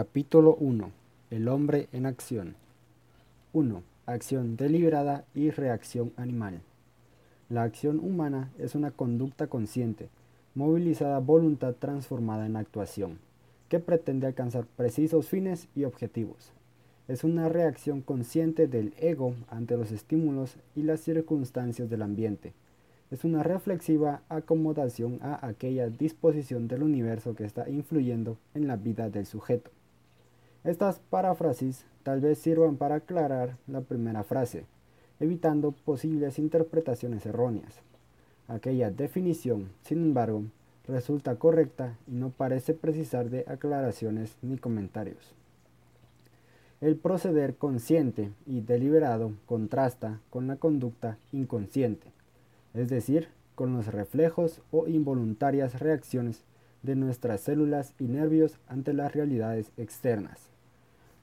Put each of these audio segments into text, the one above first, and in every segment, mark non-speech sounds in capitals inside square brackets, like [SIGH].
Capítulo 1. El hombre en acción. 1. Acción deliberada y reacción animal. La acción humana es una conducta consciente, movilizada voluntad transformada en actuación, que pretende alcanzar precisos fines y objetivos. Es una reacción consciente del ego ante los estímulos y las circunstancias del ambiente. Es una reflexiva acomodación a aquella disposición del universo que está influyendo en la vida del sujeto. Estas paráfrasis tal vez sirvan para aclarar la primera frase, evitando posibles interpretaciones erróneas. Aquella definición, sin embargo, resulta correcta y no parece precisar de aclaraciones ni comentarios. El proceder consciente y deliberado contrasta con la conducta inconsciente, es decir, con los reflejos o involuntarias reacciones de nuestras células y nervios ante las realidades externas.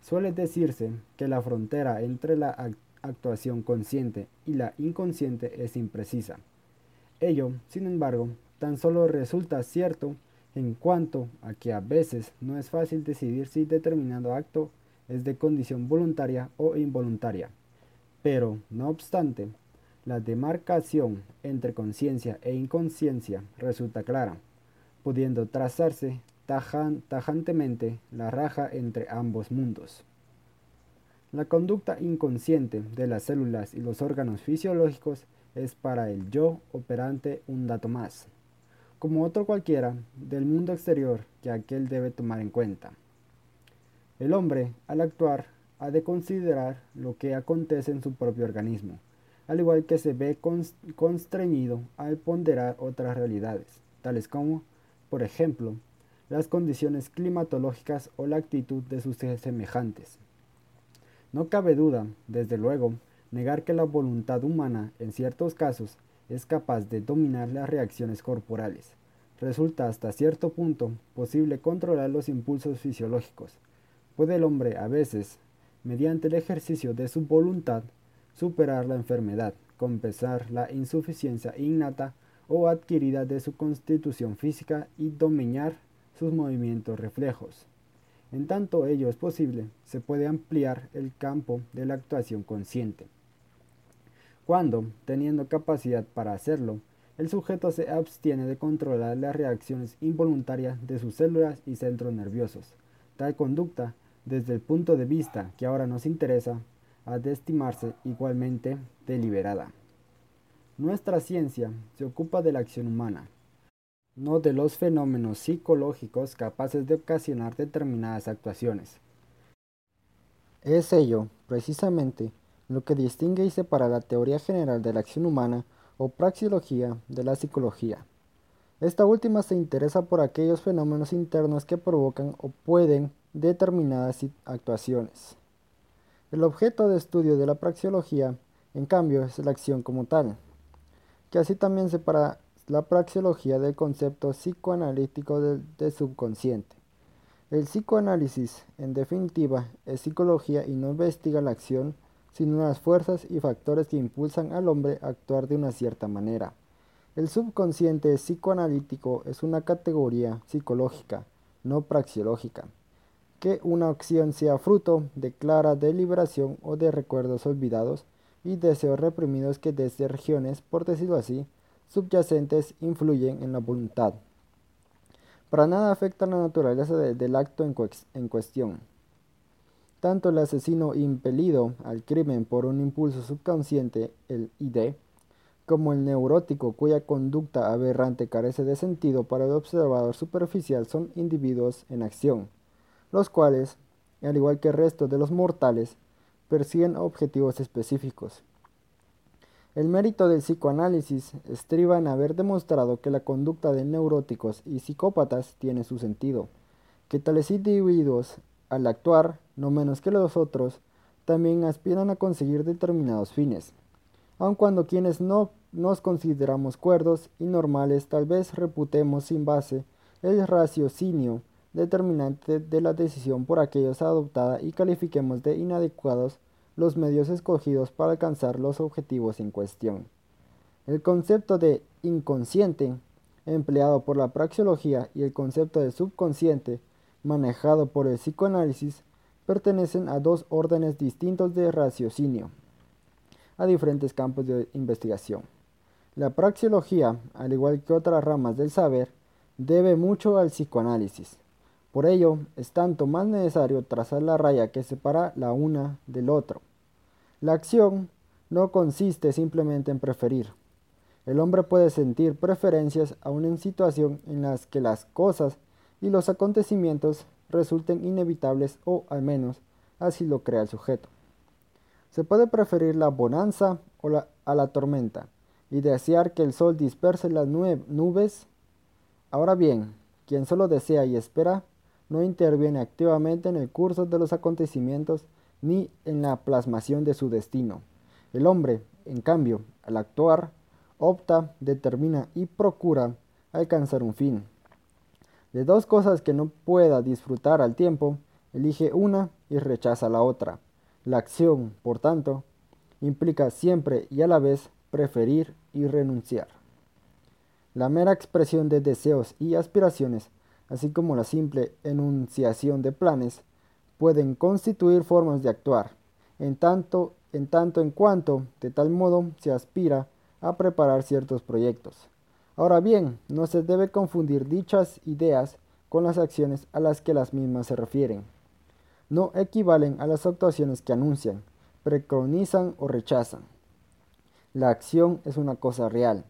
Suele decirse que la frontera entre la actuación consciente y la inconsciente es imprecisa. Ello, sin embargo, tan solo resulta cierto en cuanto a que a veces no es fácil decidir si determinado acto es de condición voluntaria o involuntaria. Pero, no obstante, la demarcación entre conciencia e inconsciencia resulta clara, pudiendo trazarse tajantemente la raja entre ambos mundos. La conducta inconsciente de las células y los órganos fisiológicos es para el yo operante un dato más, como otro cualquiera del mundo exterior que aquel debe tomar en cuenta. El hombre, al actuar, ha de considerar lo que acontece en su propio organismo, al igual que se ve constreñido al ponderar otras realidades, tales como, por ejemplo, las condiciones climatológicas o la actitud de sus semejantes. No cabe duda, desde luego, negar que la voluntad humana, en ciertos casos, es capaz de dominar las reacciones corporales. Resulta hasta cierto punto posible controlar los impulsos fisiológicos. Puede el hombre a veces, mediante el ejercicio de su voluntad, superar la enfermedad, compensar la insuficiencia innata o adquirida de su constitución física y dominar sus movimientos reflejos. En tanto ello es posible, se puede ampliar el campo de la actuación consciente. Cuando, teniendo capacidad para hacerlo, el sujeto se abstiene de controlar las reacciones involuntarias de sus células y centros nerviosos. Tal conducta, desde el punto de vista que ahora nos interesa, ha de estimarse igualmente deliberada. Nuestra ciencia se ocupa de la acción humana, no de los fenómenos psicológicos capaces de ocasionar determinadas actuaciones. Es ello, precisamente, lo que distingue y separa la teoría general de la acción humana o praxiología de la psicología. Esta última se interesa por aquellos fenómenos internos que provocan o pueden determinadas actuaciones. El objeto de estudio de la praxiología, en cambio, es la acción como tal, que así también separa la praxeología del concepto psicoanalítico del, subconsciente. El psicoanálisis, en definitiva, es psicología y no investiga la acción, sino las fuerzas y factores que impulsan al hombre a actuar de una cierta manera. El subconsciente psicoanalítico es una categoría psicológica, no praxeológica. Que una acción sea fruto de clara deliberación o de recuerdos olvidados y deseos reprimidos que desde regiones, por decirlo así, subyacentes influyen en la voluntad. Para nada afecta la naturaleza del acto en, en cuestión. Tanto el asesino impelido al crimen por un impulso subconsciente, el ID, como el neurótico cuya conducta aberrante carece de sentido para el observador superficial son individuos en acción, los cuales, al igual que el resto de los mortales, persiguen objetivos específicos. El mérito del psicoanálisis estriba en haber demostrado que la conducta de neuróticos y psicópatas tiene su sentido, que tales individuos, al actuar, no menos que los otros, también aspiran a conseguir determinados fines, aun cuando quienes no nos consideramos cuerdos y normales tal vez reputemos sin base el raciocinio determinante de la decisión por aquellos adoptada y califiquemos de inadecuados los medios escogidos para alcanzar los objetivos en cuestión. El concepto de inconsciente, empleado por la praxeología, y el concepto de subconsciente, manejado por el psicoanálisis, pertenecen a dos órdenes distintos de raciocinio, a diferentes campos de investigación. La praxeología, al igual que otras ramas del saber, debe mucho al psicoanálisis. Por ello, es tanto más necesario trazar la raya que separa la una del otro. La acción no consiste simplemente en preferir. El hombre puede sentir preferencias aun en situación en las que las cosas y los acontecimientos resulten inevitables o al menos así lo crea el sujeto. Se puede preferir la bonanza a la tormenta y desear que el sol disperse las nubes. Ahora bien, quien solo desea y espera no interviene activamente en el curso de los acontecimientos ni en la plasmación de su destino. El hombre, en cambio, al actuar, opta, determina y procura alcanzar un fin. De dos cosas que no pueda disfrutar al tiempo, elige una y rechaza la otra. La acción, por tanto, implica siempre y a la vez preferir y renunciar. La mera expresión de deseos y aspiraciones, así como la simple enunciación de planes, pueden constituir formas de actuar, en tanto en tanto en cuanto, de tal modo, se aspira a preparar ciertos proyectos. Ahora bien, no se debe confundir dichas ideas con las acciones a las que las mismas se refieren. No equivalen a las actuaciones que anuncian, preconizan o rechazan. La acción es una cosa real.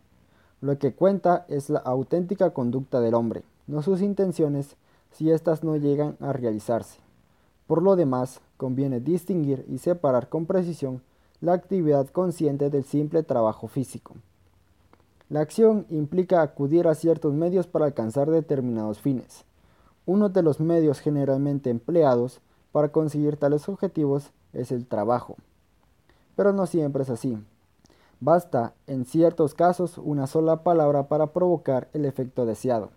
Lo que cuenta es la auténtica conducta del hombre, no sus intenciones si éstas no llegan a realizarse. Por lo demás, conviene distinguir y separar con precisión la actividad consciente del simple trabajo físico. La acción implica acudir a ciertos medios para alcanzar determinados fines. Uno de los medios generalmente empleados para conseguir tales objetivos es el trabajo. Pero no siempre es así. Basta, en ciertos casos, una sola palabra para provocar el efecto deseado.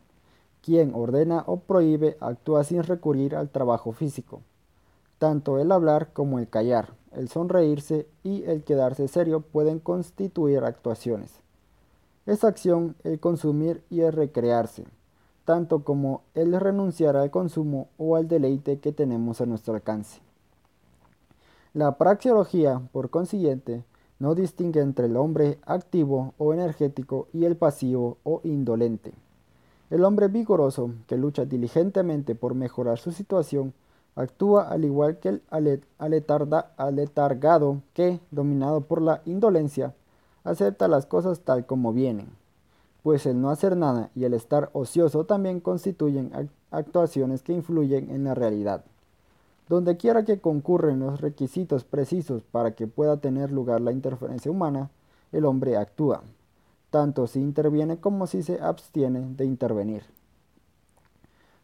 Quien ordena o prohíbe actúa sin recurrir al trabajo físico. Tanto el hablar como el callar, el sonreírse y el quedarse serio pueden constituir actuaciones. Es acción el consumir y el recrearse, tanto como el renunciar al consumo o al deleite que tenemos a nuestro alcance. La praxeología, por consiguiente, no distingue entre el hombre activo o energético y el pasivo o indolente. El hombre vigoroso, que lucha diligentemente por mejorar su situación, Actúa al igual que el aletargado que, dominado por la indolencia, acepta las cosas tal como vienen, pues el no hacer nada y el estar ocioso también constituyen actuaciones que influyen en la realidad. Donde quiera que concurren los requisitos precisos para que pueda tener lugar la interferencia humana, el hombre actúa, tanto si interviene como si se abstiene de intervenir.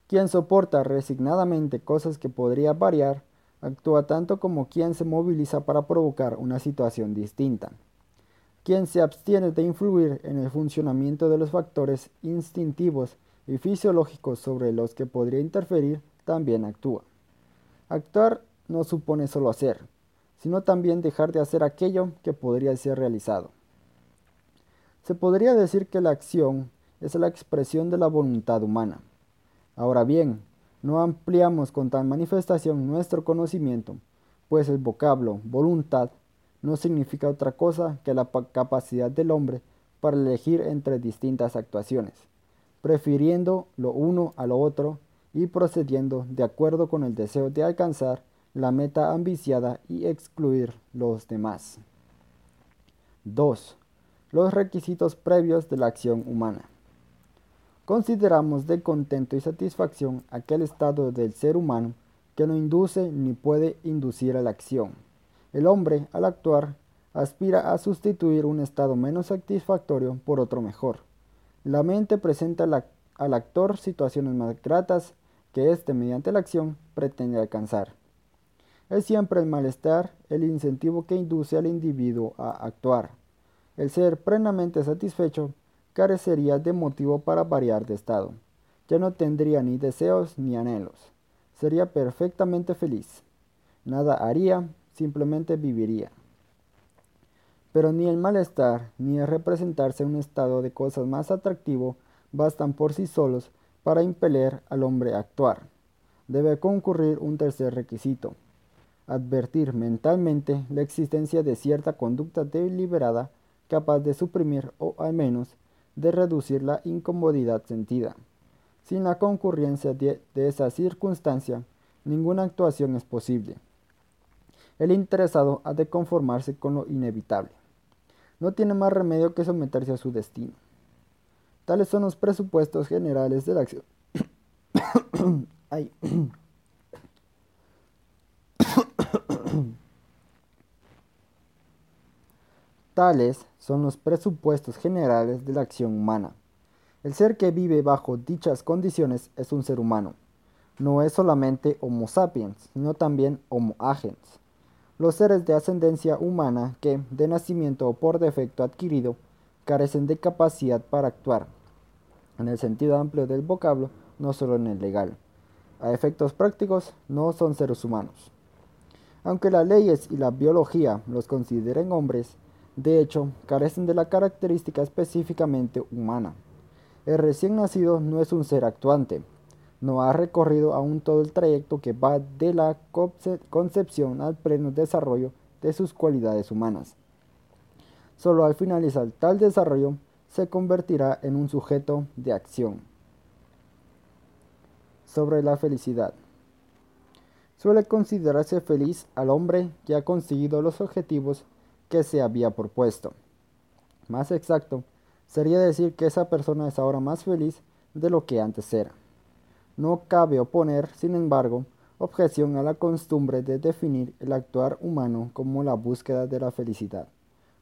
Quien soporta resignadamente cosas que podría variar, actúa tanto como quien se moviliza para provocar una situación distinta. Quien se abstiene de influir en el funcionamiento de los factores instintivos y fisiológicos sobre los que podría interferir, también actúa. Actuar no supone solo hacer, sino también dejar de hacer aquello que podría ser realizado. Se podría decir que la acción es la expresión de la voluntad humana. Ahora bien, no ampliamos con tal manifestación nuestro conocimiento, pues el vocablo voluntad no significa otra cosa que la capacidad del hombre para elegir entre distintas actuaciones, prefiriendo lo uno a lo otro y procediendo de acuerdo con el deseo de alcanzar la meta ambiciada y excluir los demás. 2. Los requisitos previos de la acción humana. Consideramos de contento y satisfacción aquel estado del ser humano que no induce ni puede inducir a la acción. El hombre, al actuar, aspira a sustituir un estado menos satisfactorio por otro mejor. La mente presenta al actor situaciones más gratas que éste, mediante la acción, pretende alcanzar. Es siempre el malestar el incentivo que induce al individuo a actuar. El ser plenamente satisfecho carecería de motivo para variar de estado. Ya no tendría ni deseos ni anhelos. Sería perfectamente feliz. Nada haría, simplemente viviría. Pero ni el malestar ni el representarse un estado de cosas más atractivo bastan por sí solos para impeler al hombre a actuar. debe concurrir un tercer requisito, advertir mentalmente la existencia de cierta conducta deliberada capaz de suprimir o al menos de reducir la incomodidad sentida. Sin la concurrencia de, esa circunstancia, ninguna actuación es posible. El interesado ha de conformarse con lo inevitable. No tiene más remedio que someterse a su destino. Tales son los presupuestos generales de la acción. [COUGHS] [COUGHS] [COUGHS] Tales son los presupuestos generales de la acción humana. El ser que vive bajo dichas condiciones es un ser humano. No es solamente Homo sapiens, sino también Homo agens. Los seres de ascendencia humana que, de nacimiento o por defecto adquirido, carecen de capacidad para actuar, en el sentido amplio del vocablo, no solo en el legal. A efectos prácticos, no son seres humanos. Aunque las leyes y la biología los consideren hombres, de hecho, carecen de la característica específicamente humana. El recién nacido no es un ser actuante, no ha recorrido aún todo el trayecto que va de la concepción al pleno desarrollo de sus cualidades humanas. Solo al finalizar tal desarrollo se convertirá en un sujeto de acción. Sobre la felicidad. Suele considerarse feliz al hombre que ha conseguido los objetivos que se había propuesto. Más exacto, sería decir que esa persona es ahora más feliz de lo que antes era. No cabe oponer, sin embargo, objeción a la costumbre de definir el actuar humano como la búsqueda de la felicidad.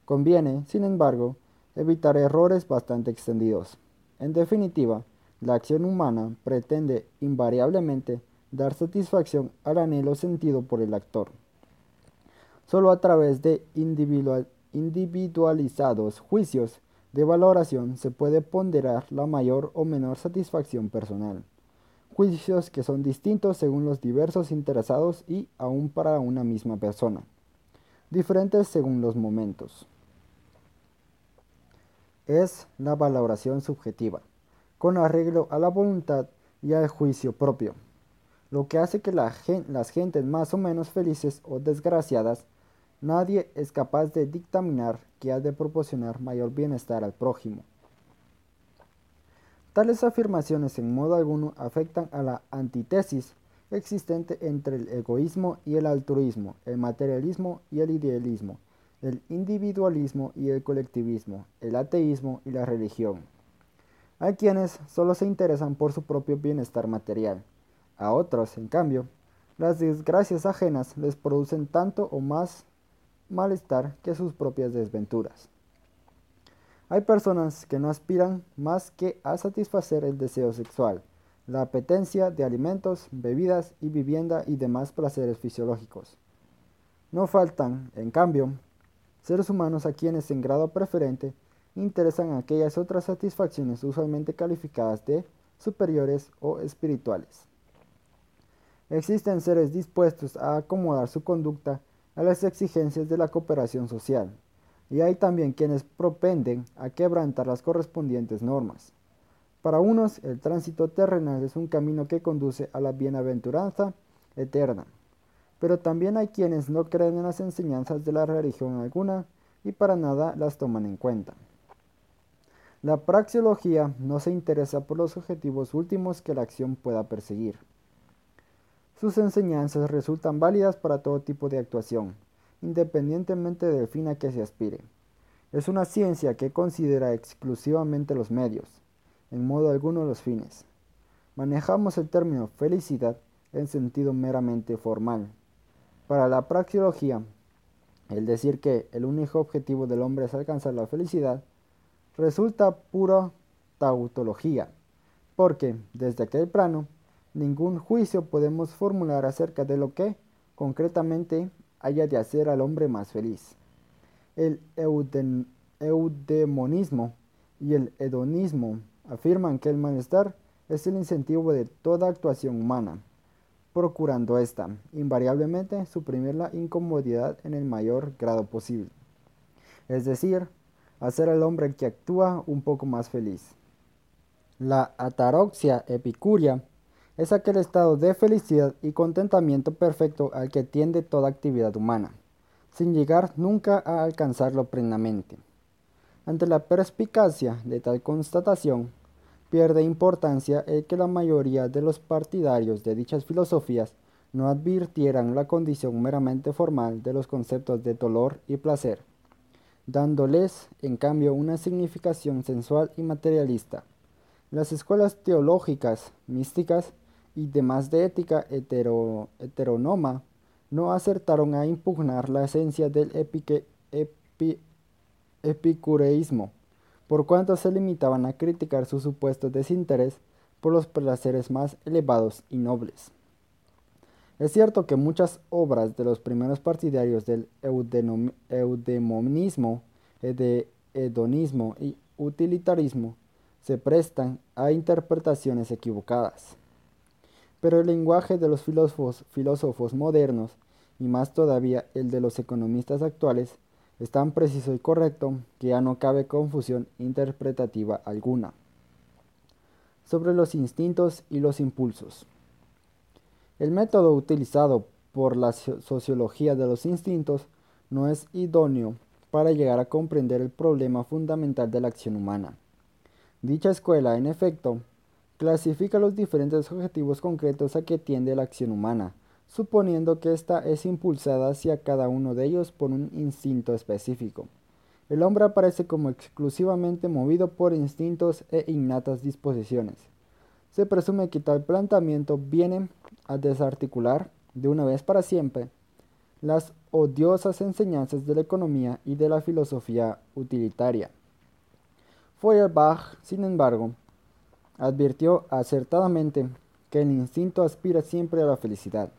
Conviene, sin embargo, evitar errores bastante extendidos. En definitiva, la acción humana pretende invariablemente dar satisfacción al anhelo sentido por el actor. Solo a través de individualizados juicios de valoración se puede ponderar la mayor o menor satisfacción personal. Juicios que son distintos según los diversos interesados y aún para una misma persona. Diferentes según los momentos. Es la valoración subjetiva, con arreglo a la voluntad y al juicio propio, lo que hace que las gentes más o menos felices o desgraciadas Nadie es capaz de dictaminar que ha de proporcionar mayor bienestar al prójimo. Tales afirmaciones en modo alguno afectan a la antítesis existente entre el egoísmo y el altruismo, el materialismo y el idealismo, el individualismo y el colectivismo, el ateísmo y la religión. Hay quienes solo se interesan por su propio bienestar material. A otros, en cambio, las desgracias ajenas les producen tanto o más malestar que sus propias desventuras. Hay personas que no aspiran más que a satisfacer el deseo sexual, la apetencia de alimentos, bebidas y vivienda y demás placeres fisiológicos. No faltan, en cambio, seres humanos a quienes en grado preferente interesan aquellas otras satisfacciones usualmente calificadas de superiores o espirituales. Existen seres dispuestos a acomodar su conducta a las exigencias de la cooperación social, y hay también quienes propenden a quebrantar las correspondientes normas. Para unos, el tránsito terrenal es un camino que conduce a la bienaventuranza eterna, pero también hay quienes no creen en las enseñanzas de la religión alguna y para nada las toman en cuenta. La praxeología no se interesa por los objetivos últimos que la acción pueda perseguir. Sus enseñanzas resultan válidas para todo tipo de actuación, independientemente del fin a que se aspire. Es una ciencia que considera exclusivamente los medios, en modo alguno los fines. Manejamos el término felicidad en sentido meramente formal. Para la praxeología, el decir que el único objetivo del hombre es alcanzar la felicidad resulta pura tautología, porque desde aquel plano ningún juicio podemos formular acerca de lo que, concretamente, haya de hacer al hombre más feliz. El eudemonismo y el hedonismo afirman que el malestar es el incentivo de toda actuación humana, procurando ésta, invariablemente, suprimir la incomodidad en el mayor grado posible. Es decir, hacer al hombre que actúa un poco más feliz. La ataroxia epicuria es aquel estado de felicidad y contentamiento perfecto al que tiende toda actividad humana, sin llegar nunca a alcanzarlo plenamente. Ante la perspicacia de tal constatación, pierde importancia el que la mayoría de los partidarios de dichas filosofías no advirtieran la condición meramente formal de los conceptos de dolor y placer, dándoles, en cambio, una significación sensual y materialista. Las escuelas teológicas, místicas y demás de ética heteronoma no acertaron a impugnar la esencia del epicureísmo, por cuanto se limitaban a criticar su supuesto desinterés por los placeres más elevados y nobles. Es cierto que muchas obras de los primeros partidarios del eudemonismo, hedonismo y utilitarismo se prestan a interpretaciones equivocadas. Pero el lenguaje de los filósofos, filósofos modernos, y más todavía el de los economistas actuales, es tan preciso y correcto que ya no cabe confusión interpretativa alguna. Sobre los instintos y los impulsos. El método utilizado por la sociología de los instintos no es idóneo para llegar a comprender el problema fundamental de la acción humana. Dicha escuela, en efecto, clasifica los diferentes objetivos concretos a que tiende la acción humana, suponiendo que ésta es impulsada hacia cada uno de ellos por un instinto específico. El hombre aparece como exclusivamente movido por instintos e innatas disposiciones. Se presume que tal planteamiento viene a desarticular, de una vez para siempre, las odiosas enseñanzas de la economía y de la filosofía utilitaria. Feuerbach, sin embargo, advirtió acertadamente que el instinto aspira siempre a la felicidad.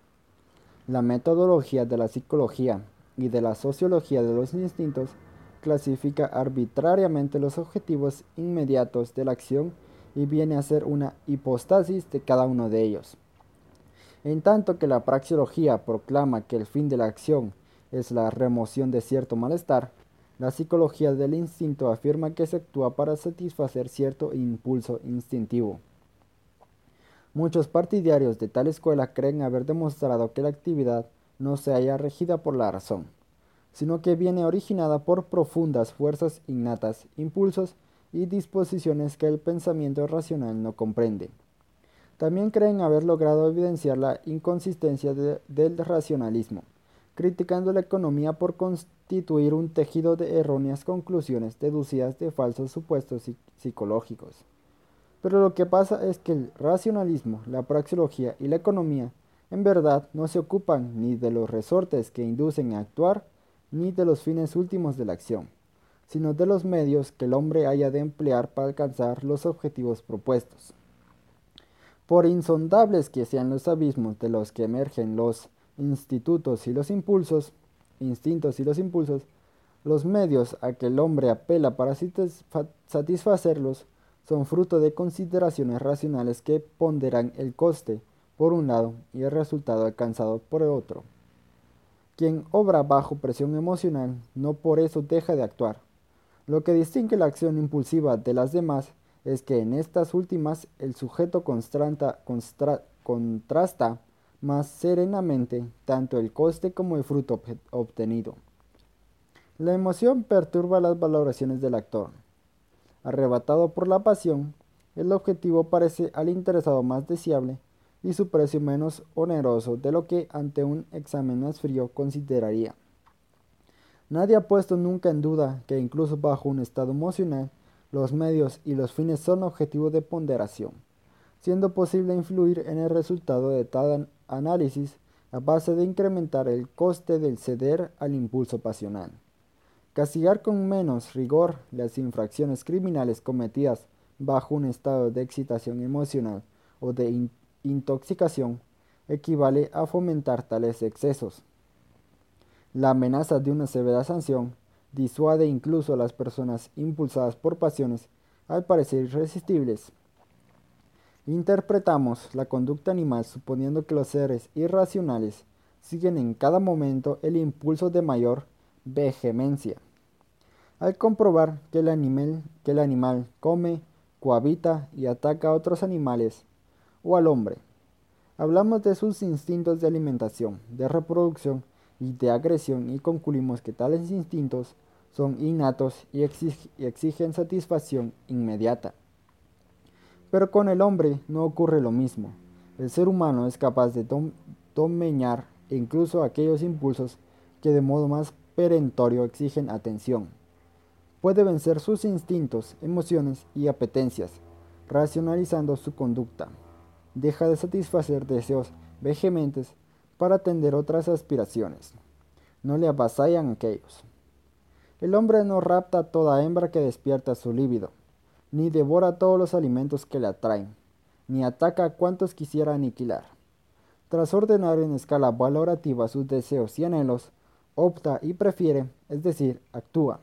La metodología de la psicología y de la sociología de los instintos clasifica arbitrariamente los objetivos inmediatos de la acción y viene a ser una hipostasis de cada uno de ellos. En tanto que la praxeología proclama que el fin de la acción es la remoción de cierto malestar, la psicología del instinto afirma que se actúa para satisfacer cierto impulso instintivo. Muchos partidarios de tal escuela creen haber demostrado que la actividad no se haya regida por la razón, sino que viene originada por profundas fuerzas innatas, impulsos y disposiciones que el pensamiento racional no comprende. También creen haber logrado evidenciar la inconsistencia del racionalismo, criticando la economía por constituir un tejido de erróneas conclusiones deducidas de falsos supuestos psicológicos. Pero lo que pasa es que el racionalismo, la praxeología y la economía en verdad no se ocupan ni de los resortes que inducen a actuar, ni de los fines últimos de la acción sino de los medios que el hombre haya de emplear para alcanzar los objetivos propuestos. Por insondables que sean los abismos de los que emergen los institutos y los impulsos, instintos y los impulsos, los medios a que el hombre apela para satisfacerlos son fruto de consideraciones racionales que ponderan el coste por un lado y el resultado alcanzado por el otro. Quien obra bajo presión emocional no por eso deja de actuar, lo que distingue la acción impulsiva de las demás es que en estas últimas el sujeto contrasta más serenamente tanto el coste como el fruto obtenido. La emoción perturba las valoraciones del actor. Arrebatado por la pasión, el objetivo parece al interesado más deseable y su precio menos oneroso de lo que ante un examen más frío consideraría. Nadie ha puesto nunca en duda que incluso bajo un estado emocional, los medios y los fines son objetivo de ponderación, siendo posible influir en el resultado de tal análisis a base de incrementar el coste del ceder al impulso pasional. Castigar con menos rigor las infracciones criminales cometidas bajo un estado de excitación emocional o de intoxicación equivale a fomentar tales excesos. La amenaza de una severa sanción disuade incluso a las personas impulsadas por pasiones al parecer irresistibles. Interpretamos la conducta animal suponiendo que los seres irracionales siguen en cada momento el impulso de mayor vehemencia. Al comprobar que el, animal, come, cohabita y ataca a otros animales o al hombre, Hablamos de sus instintos de alimentación, de reproducción y de agresión y concluimos que tales instintos son innatos y, exigen satisfacción inmediata. Pero con el hombre no ocurre lo mismo. El ser humano es capaz de domeñar incluso aquellos impulsos que de modo más perentorio exigen atención. Puede vencer sus instintos, emociones y apetencias, racionalizando su conducta. Deja de satisfacer deseos vehementes para atender otras aspiraciones. No le avasallan aquellos. El hombre no rapta a toda hembra que despierta su líbido, ni devora todos los alimentos que le atraen, ni ataca a cuantos quisiera aniquilar. Tras ordenar en escala valorativa sus deseos y anhelos, opta y prefiere, es decir, actúa.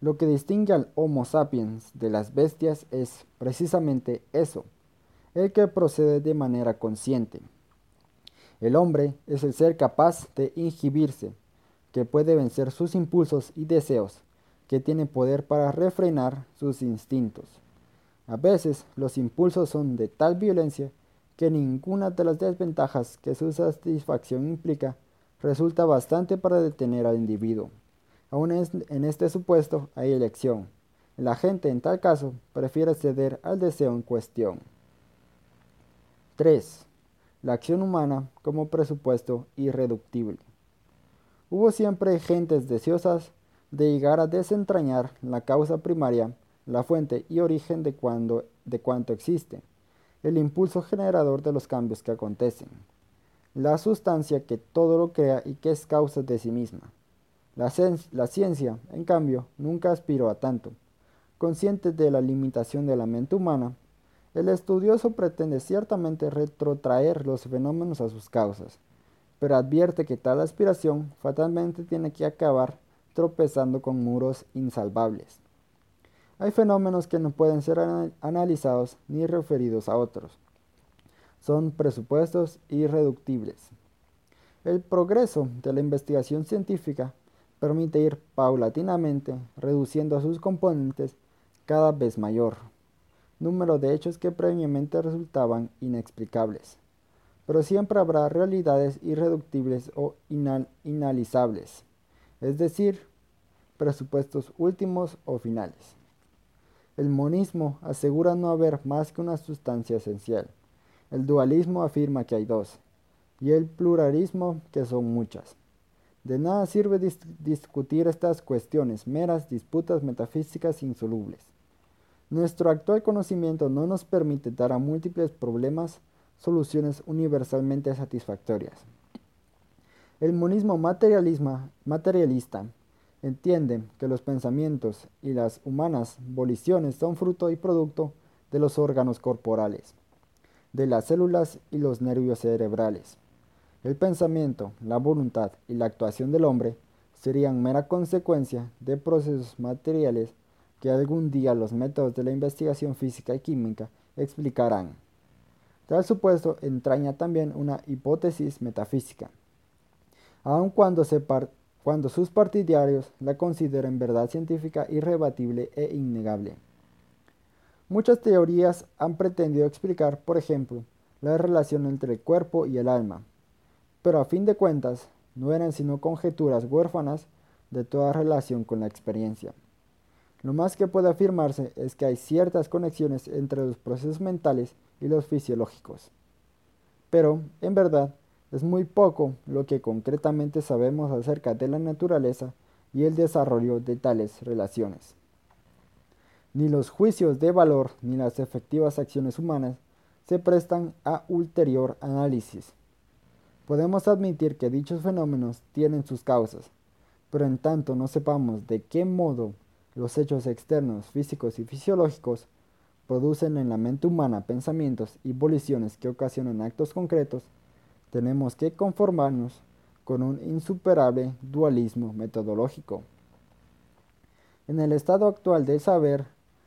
Lo que distingue al Homo sapiens de las bestias es precisamente eso, el que procede de manera consciente. El hombre es el ser capaz de inhibirse, que puede vencer sus impulsos y deseos, que tiene poder para refrenar sus instintos. A veces los impulsos son de tal violencia que ninguna de las desventajas que su satisfacción implica resulta bastante para detener al individuo. Aún en este supuesto hay elección. La gente en tal caso prefiere ceder al deseo en cuestión. 3. La acción humana como presupuesto irreductible. Hubo siempre gentes deseosas de llegar a desentrañar la causa primaria, la fuente y origen de, cuando, de cuanto existe, el impulso generador de los cambios que acontecen la sustancia que todo lo crea y que es causa de sí misma. La, la, ciencia, en cambio, nunca aspiró a tanto. Consciente de la limitación de la mente humana, el estudioso pretende ciertamente retrotraer los fenómenos a sus causas, pero advierte que tal aspiración fatalmente tiene que acabar tropezando con muros insalvables. Hay fenómenos que no pueden ser analizados ni referidos a otros son presupuestos irreductibles. El progreso de la investigación científica permite ir paulatinamente reduciendo a sus componentes cada vez mayor número de hechos que previamente resultaban inexplicables. Pero siempre habrá realidades irreductibles o inalizables, es decir, presupuestos últimos o finales. El monismo asegura no haber más que una sustancia esencial. El dualismo afirma que hay dos, y el pluralismo que son muchas. De nada sirve discutir estas cuestiones, meras disputas metafísicas insolubles. Nuestro actual conocimiento no nos permite dar a múltiples problemas soluciones universalmente satisfactorias. El monismo materialista entiende que los pensamientos y las humanas voliciones son fruto y producto de los órganos corporales de las células y los nervios cerebrales. El pensamiento, la voluntad y la actuación del hombre serían mera consecuencia de procesos materiales que algún día los métodos de la investigación física y química explicarán. Tal supuesto entraña también una hipótesis metafísica, aun cuando, sus partidarios la consideren verdad científica irrebatible e innegable. Muchas teorías han pretendido explicar, por ejemplo, la relación entre el cuerpo y el alma, pero a fin de cuentas no eran sino conjeturas huérfanas de toda relación con la experiencia. Lo más que puede afirmarse es que hay ciertas conexiones entre los procesos mentales y los fisiológicos. Pero, en verdad, es muy poco lo que concretamente sabemos acerca de la naturaleza y el desarrollo de tales relaciones. Ni los juicios de valor ni las efectivas acciones humanas se prestan a ulterior análisis. Podemos admitir que dichos fenómenos tienen sus causas, pero en tanto no sepamos de qué modo los hechos externos físicos y fisiológicos producen en la mente humana pensamientos y voliciones que ocasionan actos concretos, tenemos que conformarnos con un insuperable dualismo metodológico. En el estado actual del saber,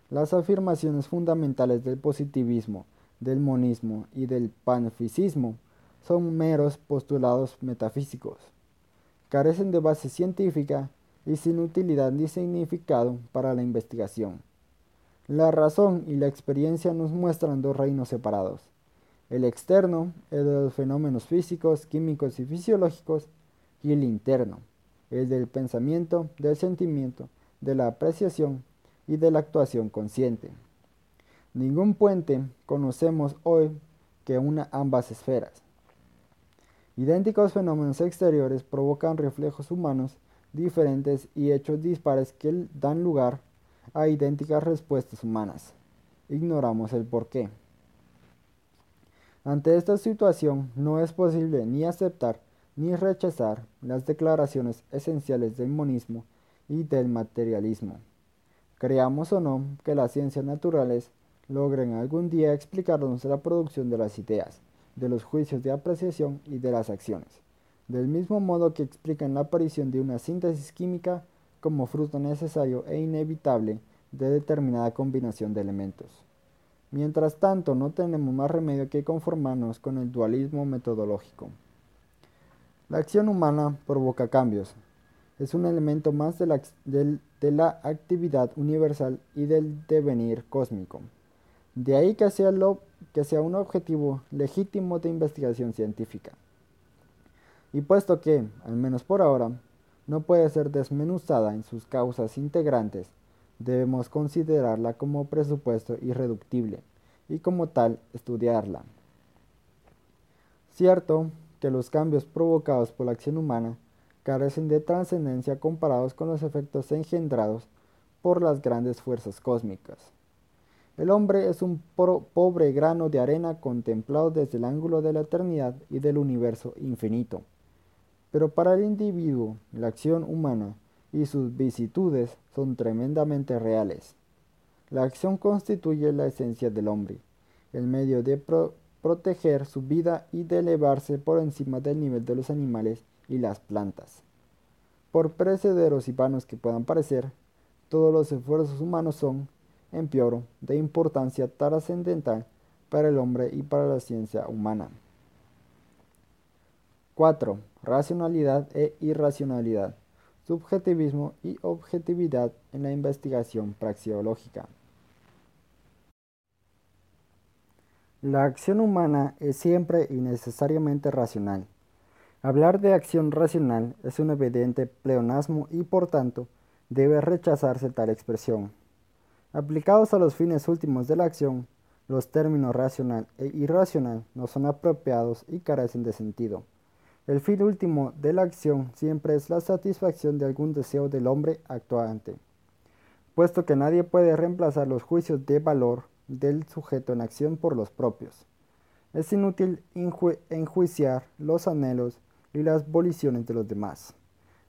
las afirmaciones fundamentales del positivismo, del monismo y del panfisismo son meros postulados metafísicos. Carecen de base científica y sin utilidad ni significado para la investigación. La razón y la experiencia nos muestran dos reinos separados. El externo es de los fenómenos físicos, químicos y fisiológicos, y el interno es del pensamiento, del sentimiento, de la apreciación y de la actuación consciente. Ningún puente conocemos hoy que una ambas esferas. Idénticos fenómenos exteriores provocan reflejos humanos diferentes y hechos dispares que dan lugar a idénticas respuestas humanas. Ignoramos el porqué. Ante esta situación no es posible ni aceptar ni rechazar las declaraciones esenciales del monismo y del materialismo. Creamos o no que las ciencias naturales logren algún día explicarnos la producción de las ideas, de los juicios de apreciación y de las acciones, del mismo modo que explican la aparición de una síntesis química como fruto necesario e inevitable de determinada combinación de elementos. Mientras tanto, no tenemos más remedio que conformarnos con el dualismo metodológico. La acción humana provoca cambios. Es un elemento más de la, actividad universal y del devenir cósmico. De ahí que sea, lo, que sea un objetivo legítimo de investigación científica. Y puesto que, al menos por ahora, no puede ser desmenuzada en sus causas integrantes, debemos considerarla como presupuesto irreductible y como tal estudiarla. Cierto que los cambios provocados por la acción humana carecen de trascendencia comparados con los efectos engendrados por las grandes fuerzas cósmicas. El hombre es un pobre grano de arena contemplado desde el ángulo de la eternidad y del universo infinito. Pero para el individuo, la acción humana y sus vicitudes son tremendamente reales. La acción constituye la esencia del hombre, el medio de proteger su vida y de elevarse por encima del nivel de los animales y las plantas. Por precederos y vanos que puedan parecer, todos los esfuerzos humanos son, empeoro de importancia trascendental para el hombre y para la ciencia humana. 4. Racionalidad e irracionalidad, subjetivismo y objetividad en la investigación praxeológica. La acción humana es siempre y necesariamente racional. Hablar de acción racional es un evidente pleonasmo y por tanto debe rechazarse tal expresión. Aplicados a los fines últimos de la acción, los términos racional e irracional no son apropiados y carecen de sentido. El fin último de la acción siempre es la satisfacción de algún deseo del hombre actuante, puesto que nadie puede reemplazar los juicios de valor del sujeto en acción por los propios. Es inútil enjuiciar los anhelos y las voliciones de los demás.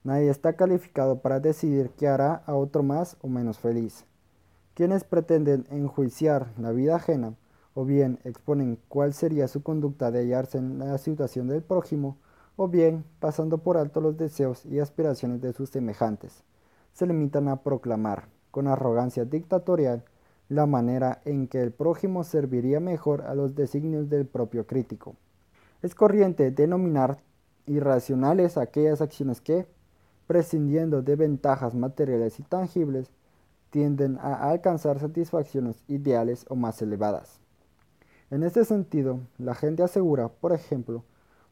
Nadie está calificado para decidir qué hará a otro más o menos feliz. Quienes pretenden enjuiciar la vida ajena o bien exponen cuál sería su conducta de hallarse en la situación del prójimo, o bien, pasando por alto los deseos y aspiraciones de sus semejantes, se limitan a proclamar, con arrogancia dictatorial, la manera en que el prójimo serviría mejor a los designios del propio crítico. Es corriente denominar irracionales aquellas acciones que, prescindiendo de ventajas materiales y tangibles, tienden a alcanzar satisfacciones ideales o más elevadas. En este sentido, la gente asegura, por ejemplo,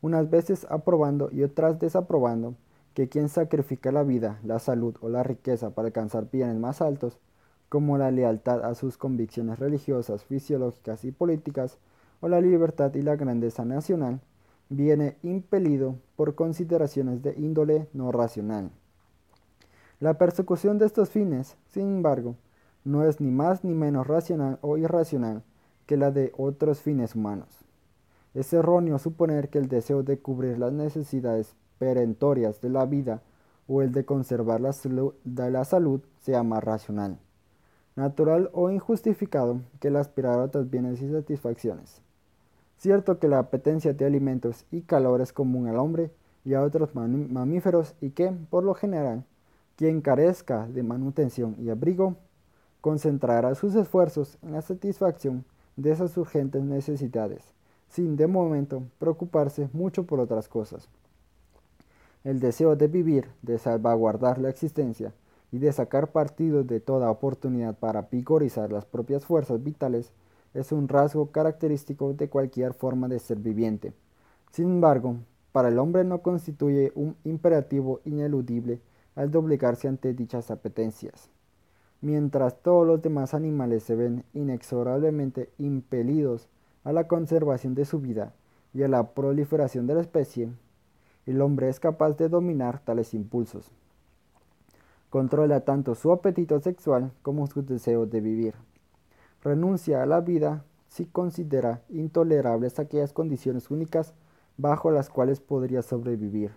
unas veces aprobando y otras desaprobando, que quien sacrifica la vida, la salud o la riqueza para alcanzar bienes más altos, como la lealtad a sus convicciones religiosas, fisiológicas y políticas, o la libertad y la grandeza nacional, viene impelido por consideraciones de índole no racional. La persecución de estos fines, sin embargo, no es ni más ni menos racional o irracional que la de otros fines humanos. Es erróneo suponer que el deseo de cubrir las necesidades perentorias de la vida o el de conservar la salud, de la salud sea más racional, natural o injustificado que el aspirar a otros bienes y satisfacciones. Cierto que la apetencia de alimentos y calor es común al hombre y a otros mamíferos y que, por lo general, quien carezca de manutención y abrigo, concentrará sus esfuerzos en la satisfacción de esas urgentes necesidades, sin de momento preocuparse mucho por otras cosas. El deseo de vivir, de salvaguardar la existencia y de sacar partido de toda oportunidad para vigorizar las propias fuerzas vitales es un rasgo característico de cualquier forma de ser viviente. Sin embargo, para el hombre no constituye un imperativo ineludible al doblegarse ante dichas apetencias. Mientras todos los demás animales se ven inexorablemente impelidos a la conservación de su vida y a la proliferación de la especie, el hombre es capaz de dominar tales impulsos. Controla tanto su apetito sexual como su deseo de vivir. Renuncia a la vida si considera intolerables aquellas condiciones únicas bajo las cuales podría sobrevivir.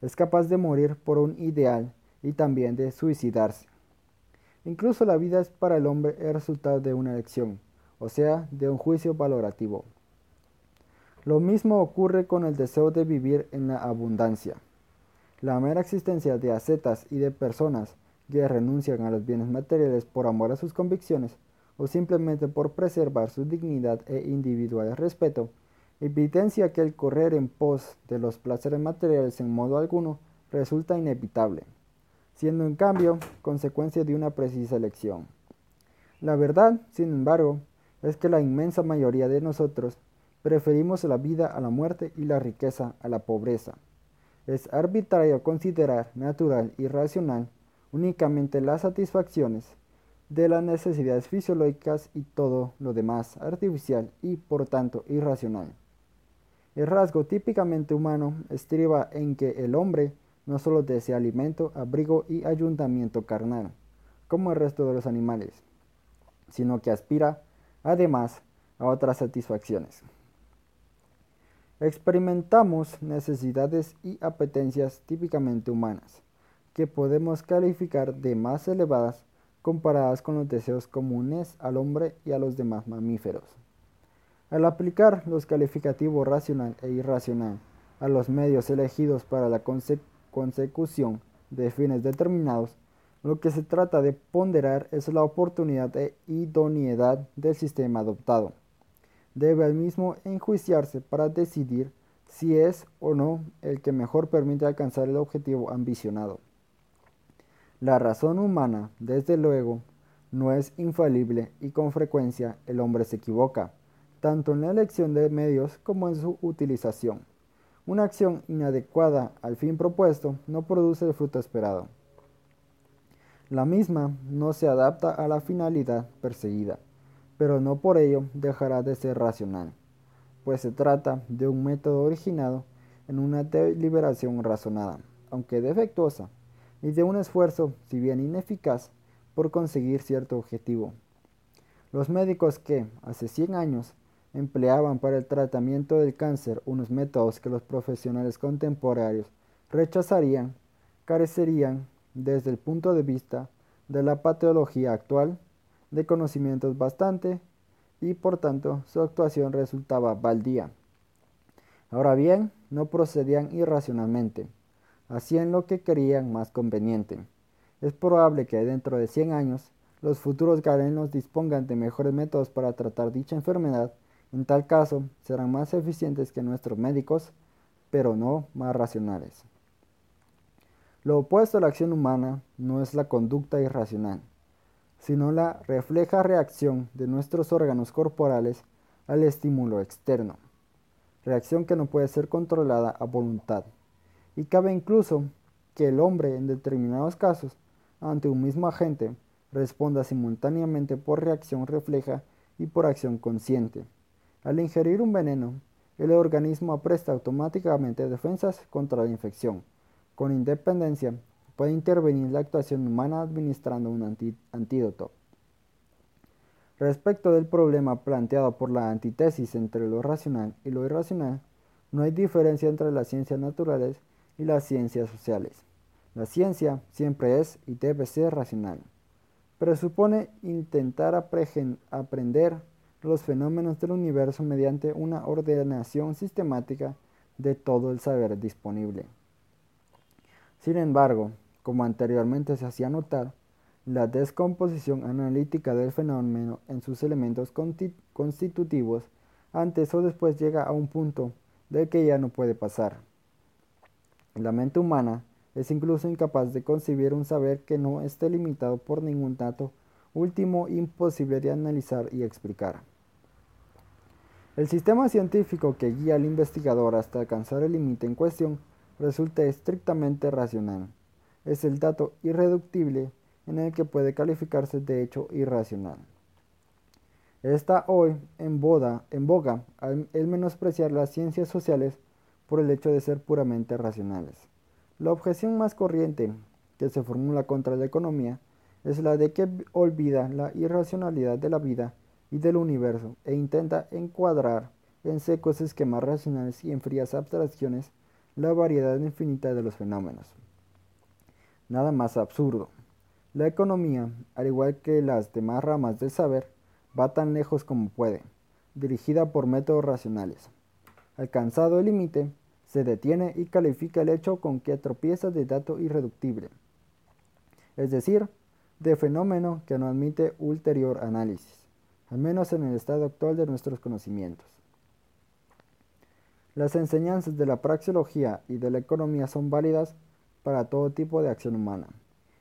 Es capaz de morir por un ideal y también de suicidarse. Incluso la vida es para el hombre el resultado de una elección, o sea, de un juicio valorativo. Lo mismo ocurre con el deseo de vivir en la abundancia. La mera existencia de ascetas y de personas que renuncian a los bienes materiales por amor a sus convicciones o simplemente por preservar su dignidad e individual respeto evidencia que el correr en pos de los placeres materiales en modo alguno resulta inevitable, siendo en cambio consecuencia de una precisa elección. La verdad, sin embargo, es que la inmensa mayoría de nosotros preferimos la vida a la muerte y la riqueza a la pobreza. Es arbitrario considerar natural y racional únicamente las satisfacciones de las necesidades fisiológicas y todo lo demás artificial y por tanto irracional. El rasgo típicamente humano estriba en que el hombre no solo desea alimento, abrigo y ayuntamiento carnal, como el resto de los animales, sino que aspira, además, a otras satisfacciones. Experimentamos necesidades y apetencias típicamente humanas, que podemos calificar de más elevadas comparadas con los deseos comunes al hombre y a los demás mamíferos. Al aplicar los calificativos racional e irracional a los medios elegidos para la consecución de fines determinados, lo que se trata de ponderar es la oportunidad e idoneidad del sistema adoptado. Debe al mismo enjuiciarse para decidir si es o no el que mejor permite alcanzar el objetivo ambicionado. La razón humana, desde luego, no es infalible y con frecuencia el hombre se equivoca tanto en la elección de medios como en su utilización. Una acción inadecuada al fin propuesto no produce el fruto esperado. La misma no se adapta a la finalidad perseguida, pero no por ello dejará de ser racional, pues se trata de un método originado en una deliberación razonada, aunque defectuosa, y de un esfuerzo, si bien ineficaz, por conseguir cierto objetivo. Los médicos que, hace 100 años, empleaban para el tratamiento del cáncer unos métodos que los profesionales contemporáneos rechazarían, carecerían, desde el punto de vista de la patología actual, de conocimientos bastante y por tanto su actuación resultaba baldía. Ahora bien, no procedían irracionalmente, hacían lo que querían más conveniente. Es probable que dentro de 100 años los futuros galenos dispongan de mejores métodos para tratar dicha enfermedad en tal caso, serán más eficientes que nuestros médicos, pero no más racionales. Lo opuesto a la acción humana no es la conducta irracional, sino la refleja reacción de nuestros órganos corporales al estímulo externo, reacción que no puede ser controlada a voluntad. Y cabe incluso que el hombre en determinados casos, ante un mismo agente, responda simultáneamente por reacción refleja y por acción consciente. Al ingerir un veneno, el organismo apresta automáticamente defensas contra la infección. Con independencia, puede intervenir la actuación humana administrando un antídoto. Respecto del problema planteado por la antítesis entre lo racional y lo irracional, no hay diferencia entre las ciencias naturales y las ciencias sociales. La ciencia siempre es y debe ser racional. Presupone intentar aprender los fenómenos del universo mediante una ordenación sistemática de todo el saber disponible. Sin embargo, como anteriormente se hacía notar, la descomposición analítica del fenómeno en sus elementos constitutivos antes o después llega a un punto del que ya no puede pasar. La mente humana es incluso incapaz de concebir un saber que no esté limitado por ningún dato último imposible de analizar y explicar. El sistema científico que guía al investigador hasta alcanzar el límite en cuestión resulta estrictamente racional. Es el dato irreductible en el que puede calificarse de hecho irracional. Está hoy en, boda, en boga el menospreciar las ciencias sociales por el hecho de ser puramente racionales. La objeción más corriente que se formula contra la economía es la de que olvida la irracionalidad de la vida y del universo e intenta encuadrar en secos esquemas racionales y en frías abstracciones la variedad infinita de los fenómenos. Nada más absurdo. La economía, al igual que las demás ramas del saber, va tan lejos como puede, dirigida por métodos racionales. Alcanzado el límite, se detiene y califica el hecho con que tropieza de dato irreductible, es decir, de fenómeno que no admite ulterior análisis, al menos en el estado actual de nuestros conocimientos. Las enseñanzas de la praxeología y de la economía son válidas para todo tipo de acción humana,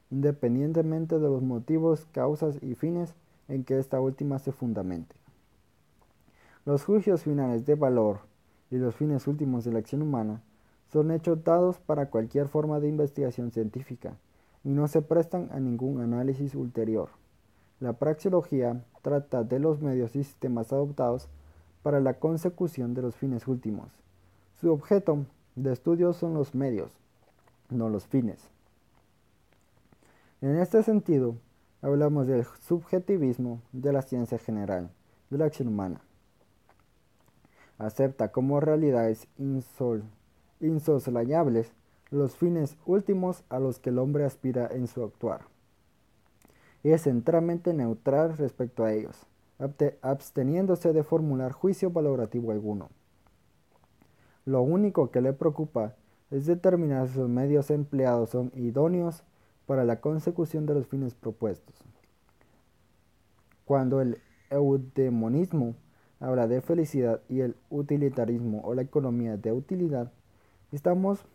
independientemente de los motivos, causas y fines en que esta última se fundamente. Los juicios finales de valor y los fines últimos de la acción humana son hechos dados para cualquier forma de investigación científica y no se prestan a ningún análisis ulterior. La praxeología trata de los medios y sistemas adoptados para la consecución de los fines últimos. Su objeto de estudio son los medios, no los fines. En este sentido, hablamos del subjetivismo de la ciencia general, de la acción humana. Acepta como realidades insoslayables los fines últimos a los que el hombre aspira en su actuar. Es enteramente neutral respecto a ellos, absteniéndose de formular juicio valorativo alguno. Lo único que le preocupa es determinar si los medios empleados son idóneos para la consecución de los fines propuestos. Cuando el eudemonismo habla de felicidad y el utilitarismo o la economía de utilidad, estamos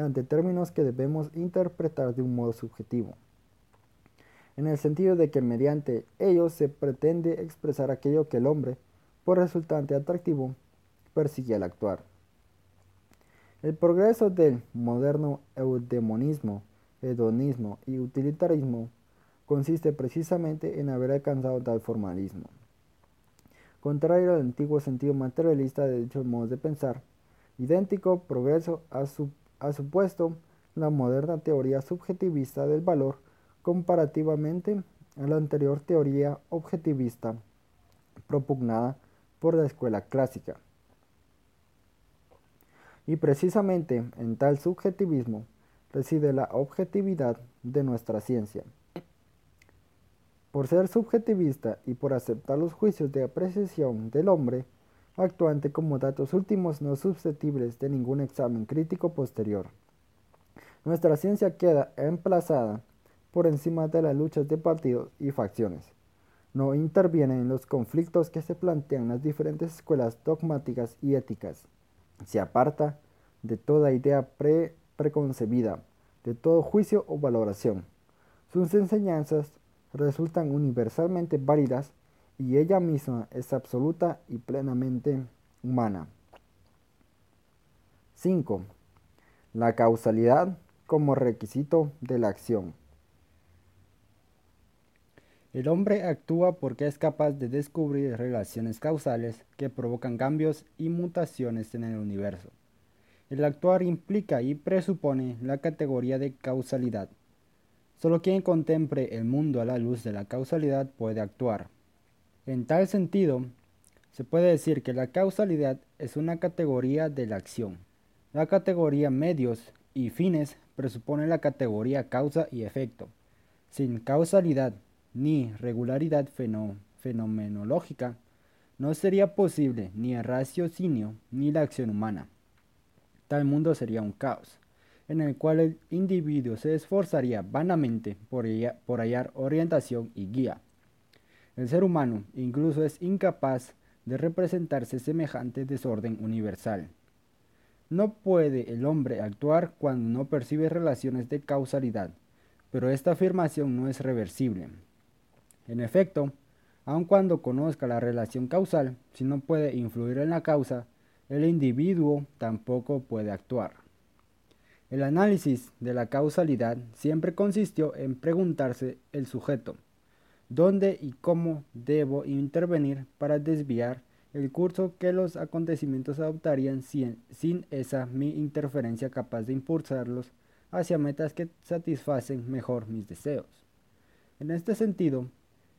ante términos que debemos interpretar de un modo subjetivo, en el sentido de que mediante ellos se pretende expresar aquello que el hombre, por resultante atractivo, persigue al actuar. El progreso del moderno eudemonismo, hedonismo y utilitarismo consiste precisamente en haber alcanzado tal formalismo. Contrario al antiguo sentido materialista de dichos modos de pensar, idéntico progreso ha, supuesto la moderna teoría subjetivista del valor comparativamente a la anterior teoría objetivista propugnada por la escuela clásica. Y precisamente en tal subjetivismo reside la objetividad de nuestra ciencia. Por ser subjetivista y por aceptar los juicios de apreciación del hombre, actuante como datos últimos no susceptibles de ningún examen crítico posterior. Nuestra ciencia queda emplazada por encima de las luchas de partidos y facciones. No interviene en los conflictos que se plantean las diferentes escuelas dogmáticas y éticas. Se aparta de toda idea preconcebida, de todo juicio o valoración. Sus enseñanzas resultan universalmente válidas y ella misma es absoluta y plenamente humana. 5. La causalidad como requisito de la acción. El hombre actúa porque es capaz de descubrir relaciones causales que provocan cambios y mutaciones en el universo. El actuar implica y presupone la categoría de causalidad. Solo quien contemple el mundo a la luz de la causalidad puede actuar. En tal sentido, se puede decir que la causalidad es una categoría de la acción. La categoría medios y fines presupone la categoría causa y efecto. Sin causalidad ni regularidad fenomenológica, no sería posible ni el raciocinio ni la acción humana. Tal mundo sería un caos en el cual el individuo se esforzaría vanamente por, hallar orientación y guía. El ser humano incluso es incapaz de representarse semejante desorden universal. No puede el hombre actuar cuando no percibe relaciones de causalidad, pero esta afirmación no es reversible. En efecto, Aun cuando conozca la relación causal, si no puede influir en la causa, el individuo tampoco puede actuar. El análisis de la causalidad siempre consistió en preguntarse el sujeto, ¿dónde y cómo debo intervenir para desviar el curso que los acontecimientos adoptarían sin, esa mi interferencia capaz de impulsarlos hacia metas que satisfacen mejor mis deseos? En este sentido,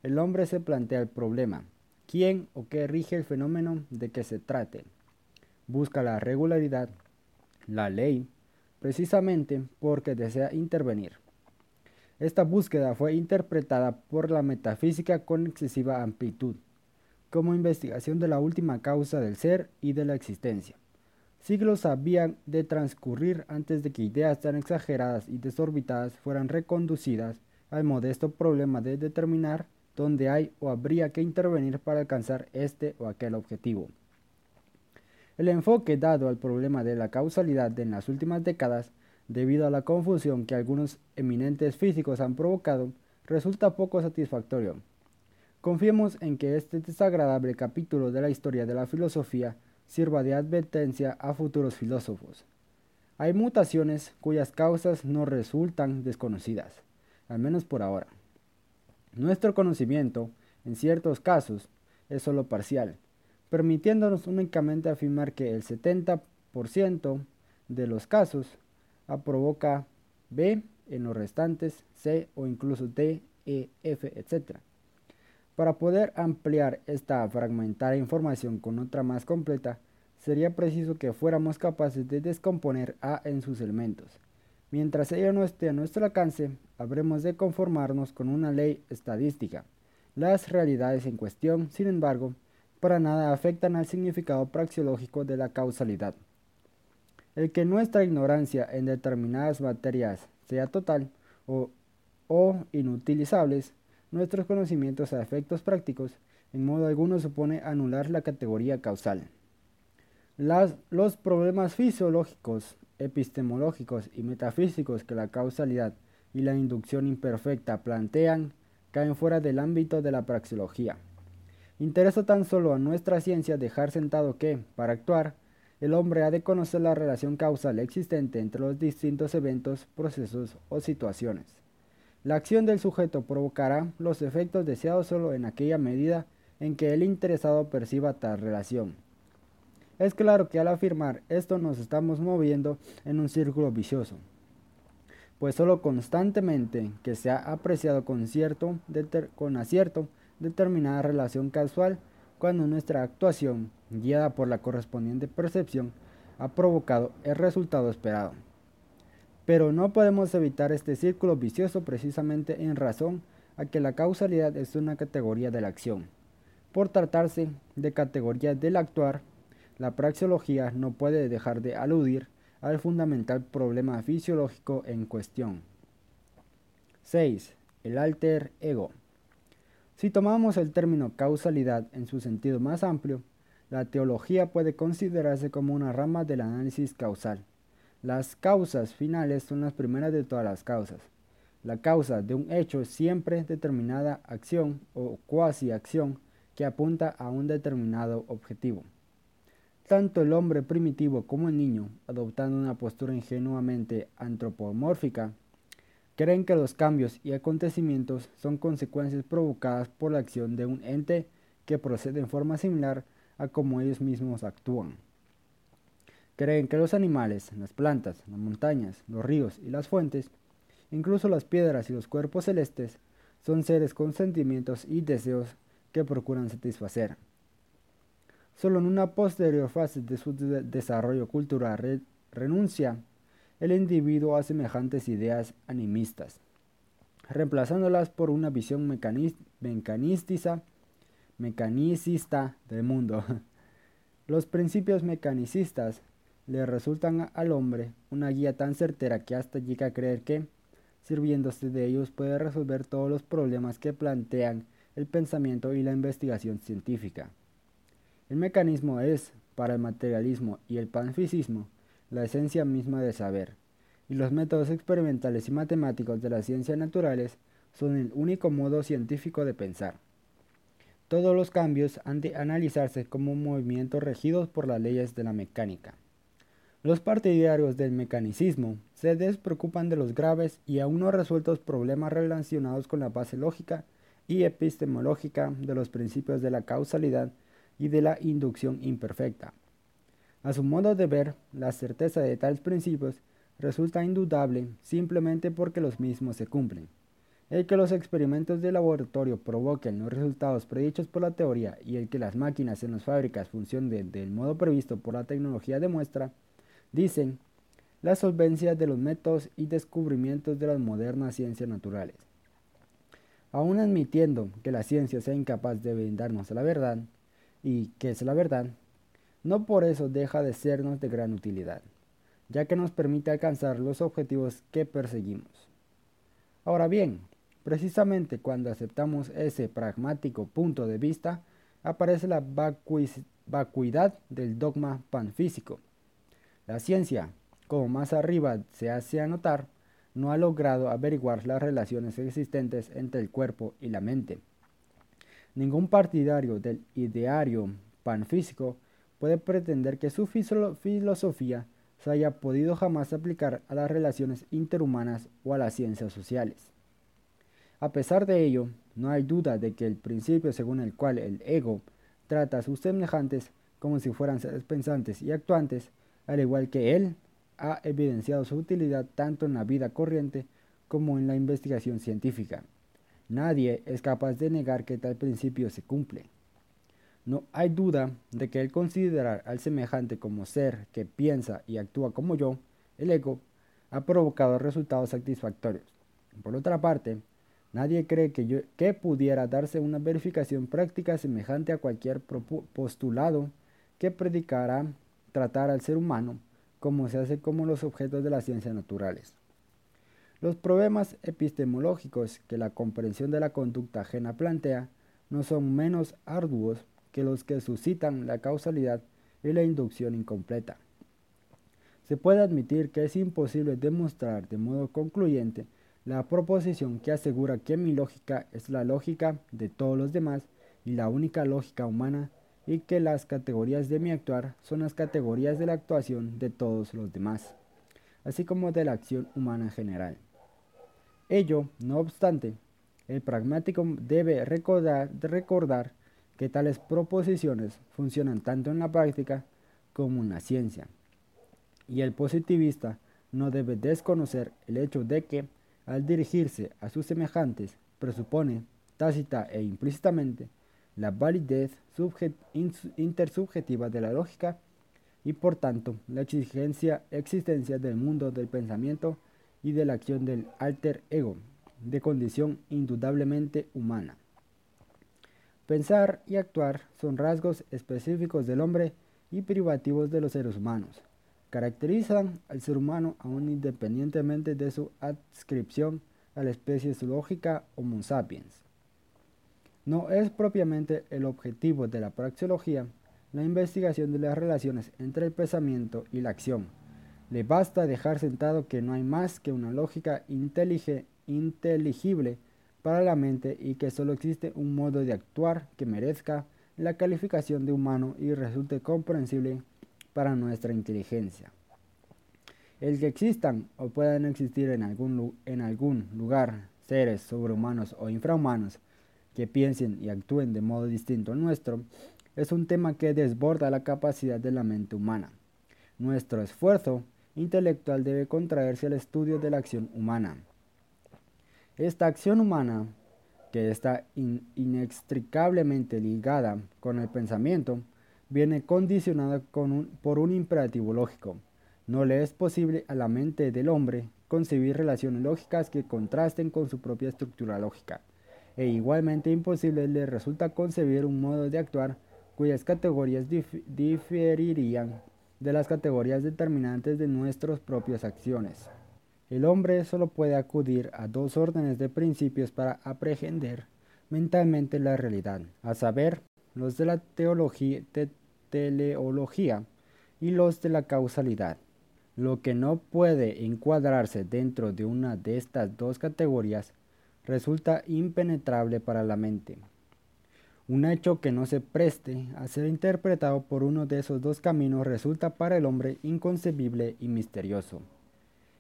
el hombre se plantea el problema, ¿quién o qué rige el fenómeno de que se trate? Busca la regularidad, la ley, precisamente porque desea intervenir. Esta búsqueda fue interpretada por la metafísica con excesiva amplitud, como investigación de la última causa del ser y de la existencia. Siglos habían de transcurrir antes de que ideas tan exageradas y desorbitadas fueran reconducidas al modesto problema de determinar dónde hay o habría que intervenir para alcanzar este o aquel objetivo. El enfoque dado al problema de la causalidad en las últimas décadas, debido a la confusión que algunos eminentes físicos han provocado, resulta poco satisfactorio. Confiemos en que este desagradable capítulo de la historia de la filosofía sirva de advertencia a futuros filósofos. Hay mutaciones cuyas causas no resultan desconocidas, al menos por ahora. Nuestro conocimiento, en ciertos casos, es solo parcial, permitiéndonos únicamente afirmar que el 70% de los casos A provoca B, en los restantes C o incluso D, E, F, etc. Para poder ampliar esta fragmentaria información con otra más completa, sería preciso que fuéramos capaces de descomponer A en sus elementos. Mientras ello no esté a nuestro alcance, habremos de conformarnos con una ley estadística. Las realidades en cuestión, sin embargo, para nada afectan al significado praxeológico de la causalidad. El que nuestra ignorancia en determinadas materias sea total o, o inutilizables, nuestros conocimientos a efectos prácticos en modo alguno supone anular la categoría causal. Los problemas fisiológicos, epistemológicos y metafísicos que la causalidad y la inducción imperfecta plantean caen fuera del ámbito de la praxeología. Interesa tan solo a nuestra ciencia dejar sentado que, para actuar, el hombre ha de conocer la relación causal existente entre los distintos eventos, procesos o situaciones. La acción del sujeto provocará los efectos deseados solo en aquella medida en que el interesado perciba tal relación. Es claro que al afirmar esto nos estamos moviendo en un círculo vicioso, pues solo constantemente que se ha apreciado con, cierto, con acierto determinada relación casual cuando nuestra actuación, guiada por la correspondiente percepción, ha provocado el resultado esperado. Pero no podemos evitar este círculo vicioso precisamente en razón a que la causalidad es una categoría de la acción. Por tratarse de categoría del actuar, la praxeología no puede dejar de aludir al fundamental problema fisiológico en cuestión. 6. El alter ego. Si tomamos el término causalidad en su sentido más amplio, la teología puede considerarse como una rama del análisis causal. Las causas finales son las primeras de todas las causas. La causa de un hecho es siempre determinada acción o cuasi acción que apunta a un determinado objetivo. Tanto el hombre primitivo como el niño, adoptando una postura ingenuamente antropomórfica, creen que los cambios y acontecimientos son consecuencias provocadas por la acción de un ente que procede en forma similar a como ellos mismos actúan. Creen que los animales, las plantas, las montañas, los ríos y las fuentes, incluso las piedras y los cuerpos celestes, son seres con sentimientos y deseos que procuran satisfacer. Solo en una posterior fase de su desarrollo cultural renuncia el individuo a semejantes ideas animistas, reemplazándolas por una visión mecanicista, mecanicista del mundo. [LAUGHS] Los principios mecanicistas le resultan al hombre una guía tan certera que hasta llega a creer que, sirviéndose de ellos, puede resolver todos los problemas que plantean el pensamiento y la investigación científica. El mecanismo es, para el materialismo y el panfisismo, la esencia misma de saber, y los métodos experimentales y matemáticos de las ciencias naturales son el único modo científico de pensar. Todos los cambios han de analizarse como movimientos regidos por las leyes de la mecánica. Los partidarios del mecanicismo se despreocupan de los graves y aún no resueltos problemas relacionados con la base lógica y epistemológica de los principios de la causalidad y de la inducción imperfecta. A su modo de ver, la certeza de tales principios resulta indudable simplemente porque los mismos se cumplen. El que los experimentos de laboratorio provoquen los resultados predichos por la teoría y el que las máquinas en las fábricas funcionen del modo previsto por la tecnología demuestra, dicen, la solvencia de los métodos y descubrimientos de las modernas ciencias naturales. Aun admitiendo que la ciencia sea incapaz de brindarnos la verdad, y que es la verdad, no por eso deja de sernos de gran utilidad, ya que nos permite alcanzar los objetivos que perseguimos. Ahora bien, precisamente cuando aceptamos ese pragmático punto de vista, aparece la vacuidad del dogma panfísico. La ciencia, como más arriba se hace anotar, no ha logrado averiguar las relaciones existentes entre el cuerpo y la mente. Ningún partidario del ideario panfísico puede pretender que su filosofía se haya podido jamás aplicar a las relaciones interhumanas o a las ciencias sociales. A pesar de ello, no hay duda de que el principio según el cual el ego trata a sus semejantes como si fueran seres pensantes y actuantes, al igual que él ha evidenciado su utilidad tanto en la vida corriente como en la investigación científica. Nadie es capaz de negar que tal principio se cumple. No hay duda de que el considerar al semejante como ser que piensa y actúa como yo, el ego, ha provocado resultados satisfactorios. Por otra parte, nadie cree que, que pudiera darse una verificación práctica semejante a cualquier postulado que predicara tratar al ser humano como se hace como los objetos de las ciencias naturales. Los problemas epistemológicos que la comprensión de la conducta ajena plantea no son menos arduos que los que suscitan la causalidad y la inducción incompleta. Se puede admitir que es imposible demostrar de modo concluyente la proposición que asegura que mi lógica es la lógica de todos los demás y la única lógica humana y que las categorías de mi actuar son las categorías de la actuación de todos los demás, así como de la acción humana en general. Ello, no obstante, el pragmático debe recordar, que tales proposiciones funcionan tanto en la práctica como en la ciencia, y el positivista no debe desconocer el hecho de que, al dirigirse a sus semejantes, presupone, tácita e implícitamente, la validez intersubjetiva de la lógica y por tanto la exigencia, existencia del mundo del pensamiento y de la acción del alter ego, de condición indudablemente humana. Pensar y actuar son rasgos específicos del hombre y privativos de los seres humanos. Caracterizan al ser humano aún independientemente de su adscripción a la especie zoológica Homo sapiens. No es propiamente el objetivo de la praxeología la investigación de las relaciones entre el pensamiento y la acción. Le basta dejar sentado que no hay más que una lógica inteligible para la mente y que solo existe un modo de actuar que merezca la calificación de humano y resulte comprensible para nuestra inteligencia. El que existan o puedan existir en algún, en algún lugar seres sobrehumanos o infrahumanos que piensen y actúen de modo distinto al nuestro, es un tema que desborda la capacidad de la mente humana. Nuestro esfuerzo intelectual debe contraerse al estudio de la acción humana. Esta acción humana, que está inextricablemente ligada con el pensamiento, viene condicionada por un imperativo lógico. No le es posible a la mente del hombre concebir relaciones lógicas que contrasten con su propia estructura lógica e igualmente imposible le resulta concebir un modo de actuar cuyas categorías diferirían de las categorías determinantes de nuestras propias acciones. El hombre solo puede acudir a dos órdenes de principios para aprehender mentalmente la realidad, a saber, los de la teología, teleología y los de la causalidad. Lo que no puede encuadrarse dentro de una de estas dos categorías resulta impenetrable para la mente. Un hecho que no se preste a ser interpretado por uno de esos dos caminos resulta para el hombre inconcebible y misterioso.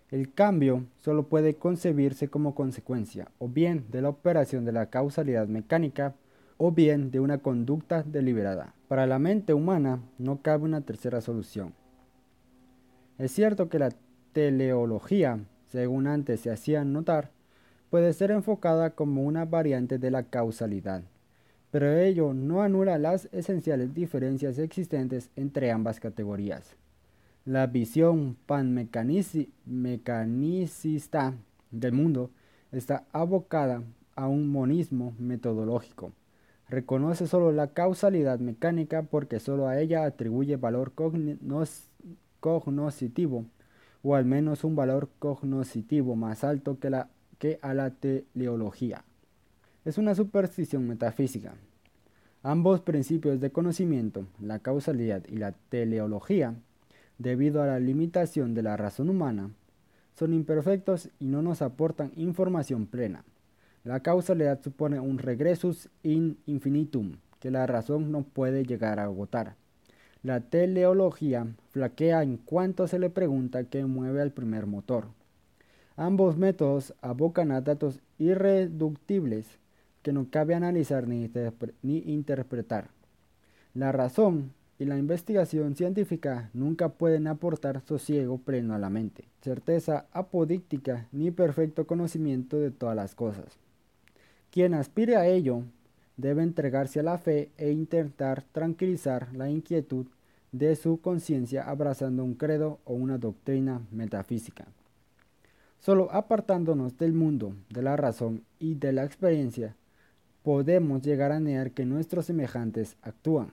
El cambio solo puede concebirse como consecuencia o bien de la operación de la causalidad mecánica o bien de una conducta deliberada. Para la mente humana no cabe una tercera solución. Es cierto que la teleología, según antes se hacía notar, puede ser enfocada como una variante de la causalidad pero ello no anula las esenciales diferencias existentes entre ambas categorías. La visión panmecanicista del mundo está abocada a un monismo metodológico. Reconoce solo la causalidad mecánica porque solo a ella atribuye valor cognoscitivo, o al menos un valor cognoscitivo más alto que, a la teleología es una superstición metafísica. Ambos principios de conocimiento, la causalidad y la teleología, debido a la limitación de la razón humana, son imperfectos y no nos aportan información plena. La causalidad supone un regresus in infinitum que la razón no puede llegar a agotar. La teleología flaquea en cuanto se le pregunta qué mueve al primer motor. Ambos métodos abocan a datos irreductibles que no cabe analizar ni, interpretar. La razón y la investigación científica nunca pueden aportar sosiego pleno a la mente, certeza apodíctica ni perfecto conocimiento de todas las cosas. Quien aspire a ello debe entregarse a la fe e intentar tranquilizar la inquietud de su conciencia abrazando un credo o una doctrina metafísica. Solo apartándonos del mundo, de la razón y de la experiencia, podemos llegar a negar que nuestros semejantes actúan.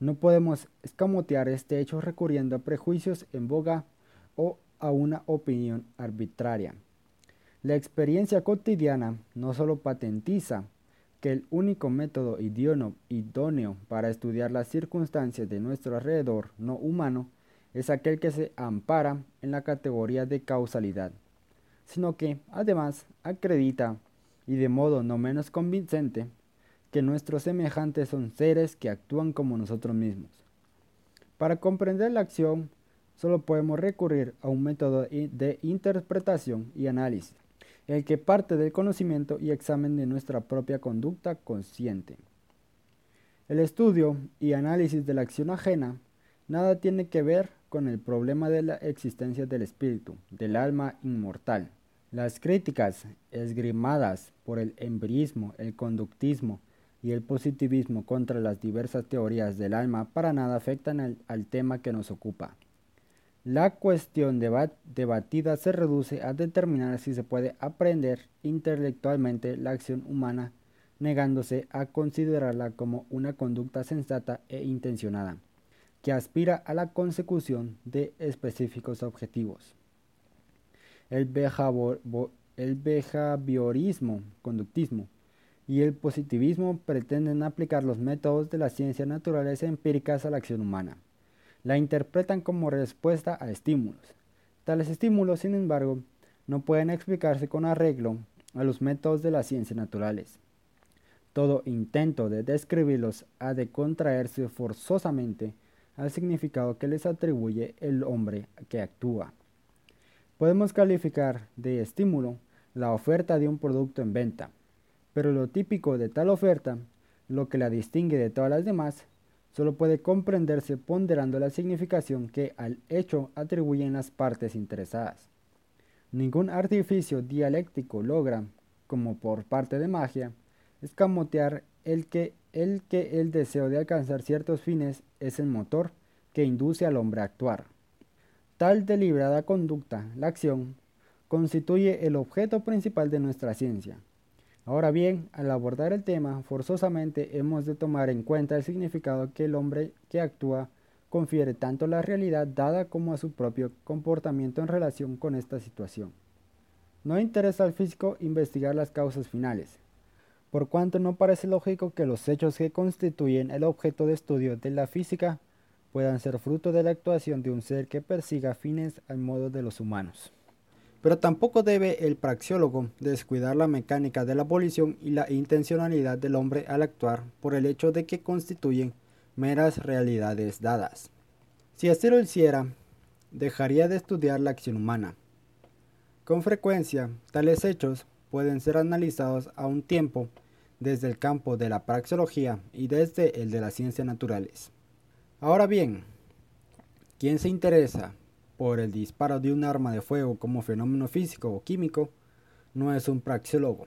No podemos escamotear este hecho recurriendo a prejuicios en boga o a una opinión arbitraria. La experiencia cotidiana no solo patentiza que el único método idóneo para estudiar las circunstancias de nuestro alrededor no humano es aquel que se ampara en la categoría de causalidad, sino que además acredita y de modo no menos convincente, que nuestros semejantes son seres que actúan como nosotros mismos. Para comprender la acción, solo podemos recurrir a un método de interpretación y análisis, el que parte del conocimiento y examen de nuestra propia conducta consciente. El estudio y análisis de la acción ajena nada tiene que ver con el problema de la existencia del espíritu, del alma inmortal, las críticas esgrimadas por el empirismo, el conductismo y el positivismo contra las diversas teorías del alma para nada afectan al, tema que nos ocupa. La cuestión debatida se reduce a determinar si se puede aprender intelectualmente la acción humana negándose a considerarla como una conducta sensata e intencionada, que aspira a la consecución de específicos objetivos. El, behaviorismo, conductismo y el positivismo pretenden aplicar los métodos de las ciencias naturales empíricas a la acción humana. La interpretan como respuesta a estímulos. Tales estímulos, sin embargo, no pueden explicarse con arreglo a los métodos de las ciencias naturales. Todo intento de describirlos ha de contraerse forzosamente al significado que les atribuye el hombre que actúa. Podemos calificar de estímulo la oferta de un producto en venta, pero lo típico de tal oferta, lo que la distingue de todas las demás, solo puede comprenderse ponderando la significación que al hecho atribuyen las partes interesadas. Ningún artificio dialéctico logra, como por parte de magia, escamotear el que el, que el deseo de alcanzar ciertos fines es el motor que induce al hombre a actuar. Tal deliberada conducta, la acción, constituye el objeto principal de nuestra ciencia. Ahora bien, al abordar el tema, forzosamente hemos de tomar en cuenta el significado que el hombre que actúa confiere tanto a la realidad dada como a su propio comportamiento en relación con esta situación. No interesa al físico investigar las causas finales, por cuanto no parece lógico que los hechos que constituyen el objeto de estudio de la física puedan ser fruto de la actuación de un ser que persiga fines al modo de los humanos. Pero tampoco debe el praxiólogo descuidar la mecánica de la abolición y la intencionalidad del hombre al actuar por el hecho de que constituyen meras realidades dadas. Si así lo hiciera, dejaría de estudiar la acción humana. Con frecuencia, tales hechos pueden ser analizados a un tiempo desde el campo de la praxeología y desde el de las ciencias naturales. Ahora bien, quien se interesa por el disparo de un arma de fuego como fenómeno físico o químico no es un praxeólogo.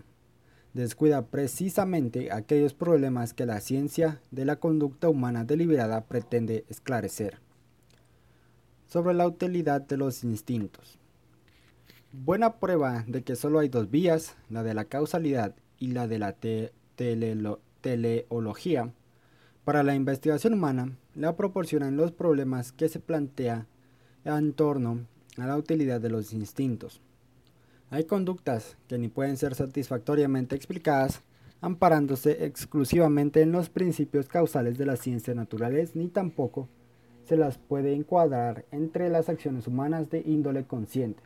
Descuida precisamente aquellos problemas que la ciencia de la conducta humana deliberada pretende esclarecer. Sobre la utilidad de los instintos. Buena prueba de que solo hay dos vías, la de la causalidad y la de la teleología, para la investigación humana la proporcionan los problemas que se plantea en torno a la utilidad de los instintos. Hay conductas que ni pueden ser satisfactoriamente explicadas amparándose exclusivamente en los principios causales de las ciencias naturales, ni tampoco se las puede encuadrar entre las acciones humanas de índole consciente.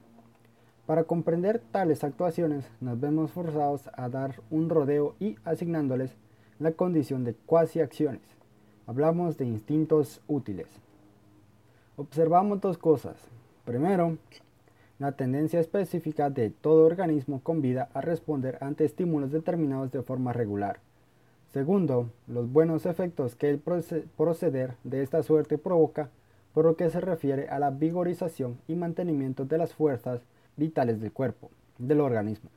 Para comprender tales actuaciones nos vemos forzados a dar un rodeo y asignándoles la condición de cuasi acciones. Hablamos de instintos útiles. Observamos dos cosas. Primero, la tendencia específica de todo organismo con vida a responder ante estímulos determinados de forma regular. Segundo, los buenos efectos que el proceder de esta suerte provoca por lo que se refiere a la vigorización y mantenimiento de las fuerzas vitales del cuerpo, del organismo.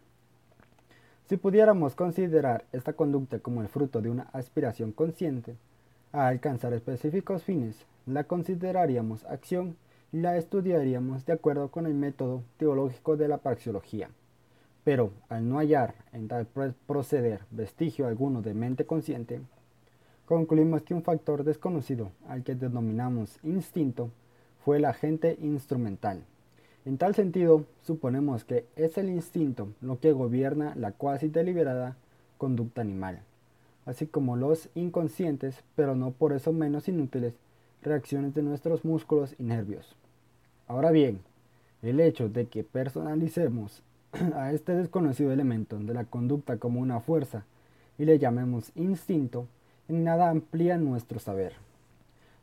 Si pudiéramos considerar esta conducta como el fruto de una aspiración consciente a alcanzar específicos fines, la consideraríamos acción y la estudiaríamos de acuerdo con el método teológico de la praxeología. Pero al no hallar en tal proceder vestigio alguno de mente consciente, concluimos que un factor desconocido al que denominamos instinto fue el agente instrumental. En tal sentido, suponemos que es el instinto lo que gobierna la cuasi deliberada conducta animal, así como los inconscientes, pero no por eso menos inútiles, reacciones de nuestros músculos y nervios. Ahora bien, el hecho de que personalicemos [CLEARS THROAT] a este desconocido elemento de la conducta como una fuerza y le llamemos instinto, en nada amplía nuestro saber.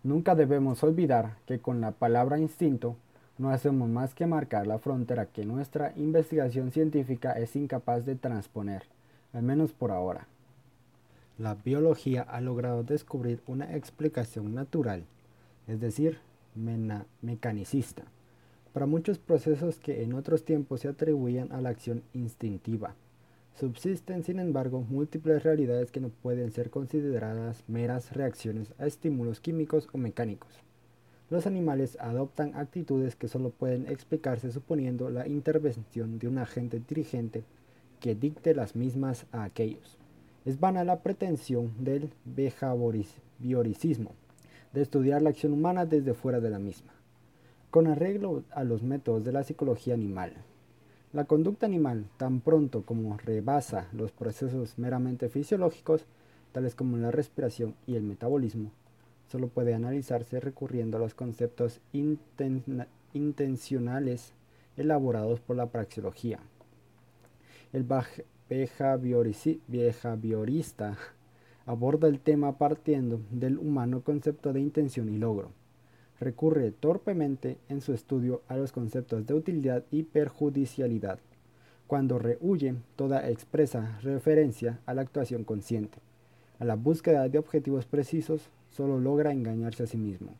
Nunca debemos olvidar que con la palabra instinto no hacemos más que marcar la frontera que nuestra investigación científica es incapaz de transponer, al menos por ahora. La biología ha logrado descubrir una explicación natural, es decir, mecanicista, para muchos procesos que en otros tiempos se atribuían a la acción instintiva. Subsisten, sin embargo, múltiples realidades que no pueden ser consideradas meras reacciones a estímulos químicos o mecánicos. Los animales adoptan actitudes que solo pueden explicarse suponiendo la intervención de un agente dirigente que dicte las mismas a aquellos. Es vana la pretensión del behavioricismo de estudiar la acción humana desde fuera de la misma. Con arreglo a los métodos de la psicología animal, la conducta animal, tan pronto como rebasa los procesos meramente fisiológicos, tales como la respiración y el metabolismo, solo puede analizarse recurriendo a los conceptos intencionales elaborados por la praxeología. El behaviorista [LAUGHS] aborda el tema partiendo del humano concepto de intención y logro. Recurre torpemente en su estudio a los conceptos de utilidad y perjudicialidad, cuando rehuye toda expresa referencia a la actuación consciente, a la búsqueda de objetivos precisos solo logra engañarse a sí mismo.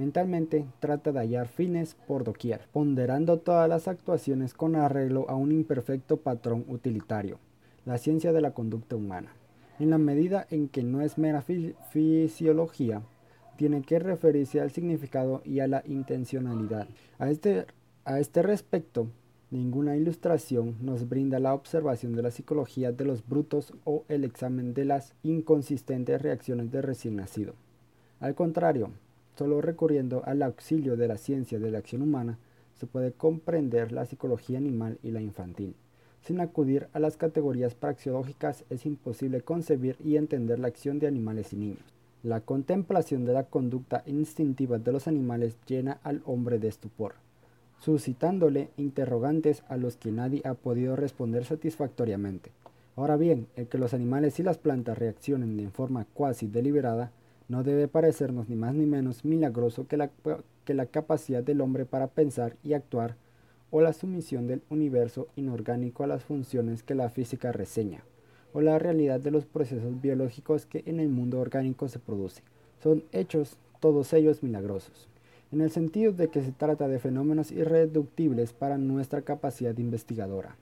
Mentalmente trata de hallar fines por doquier, ponderando todas las actuaciones con arreglo a un imperfecto patrón utilitario, la ciencia de la conducta humana. En la medida en que no es mera fisiología, tiene que referirse al significado y a la intencionalidad. A este, a este respecto, Ninguna ilustración nos brinda la observación de la psicología de los brutos o el examen de las inconsistentes reacciones del recién nacido. Al contrario, solo recurriendo al auxilio de la ciencia de la acción humana se puede comprender la psicología animal y la infantil. Sin acudir a las categorías praxeológicas es imposible concebir y entender la acción de animales y niños. La contemplación de la conducta instintiva de los animales llena al hombre de estupor. suscitándole interrogantes a los que nadie ha podido responder satisfactoriamente. Ahora bien, el que los animales y las plantas reaccionen de forma cuasi deliberada no debe parecernos ni más ni menos milagroso que la, que la capacidad del hombre para pensar y actuar o la sumisión del universo inorgánico a las funciones que la física reseña, o la realidad de los procesos biológicos que en el mundo orgánico se producen. Son hechos todos ellos milagrosos, en el sentido de que se trata de fenómenos irreductibles para nuestra capacidad investigadora.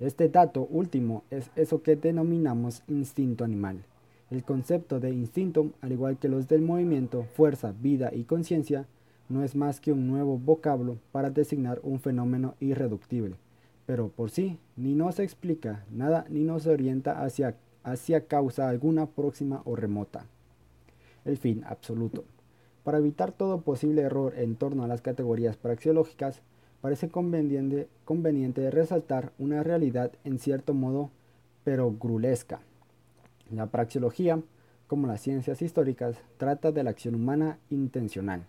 Este dato último es eso que denominamos instinto animal. El concepto de instinto, al igual que los del movimiento, fuerza, vida y conciencia, no es más que un nuevo vocablo para designar un fenómeno irreductible, pero por sí ni nos explica nada ni nos orienta hacia, hacia causa alguna próxima o remota. El fin absoluto. Para evitar todo posible error en torno a las categorías praxeológicas, parece conveniente, conveniente resaltar una realidad en cierto modo pero grulesca. La praxeología, como las ciencias históricas, trata de la acción humana intencional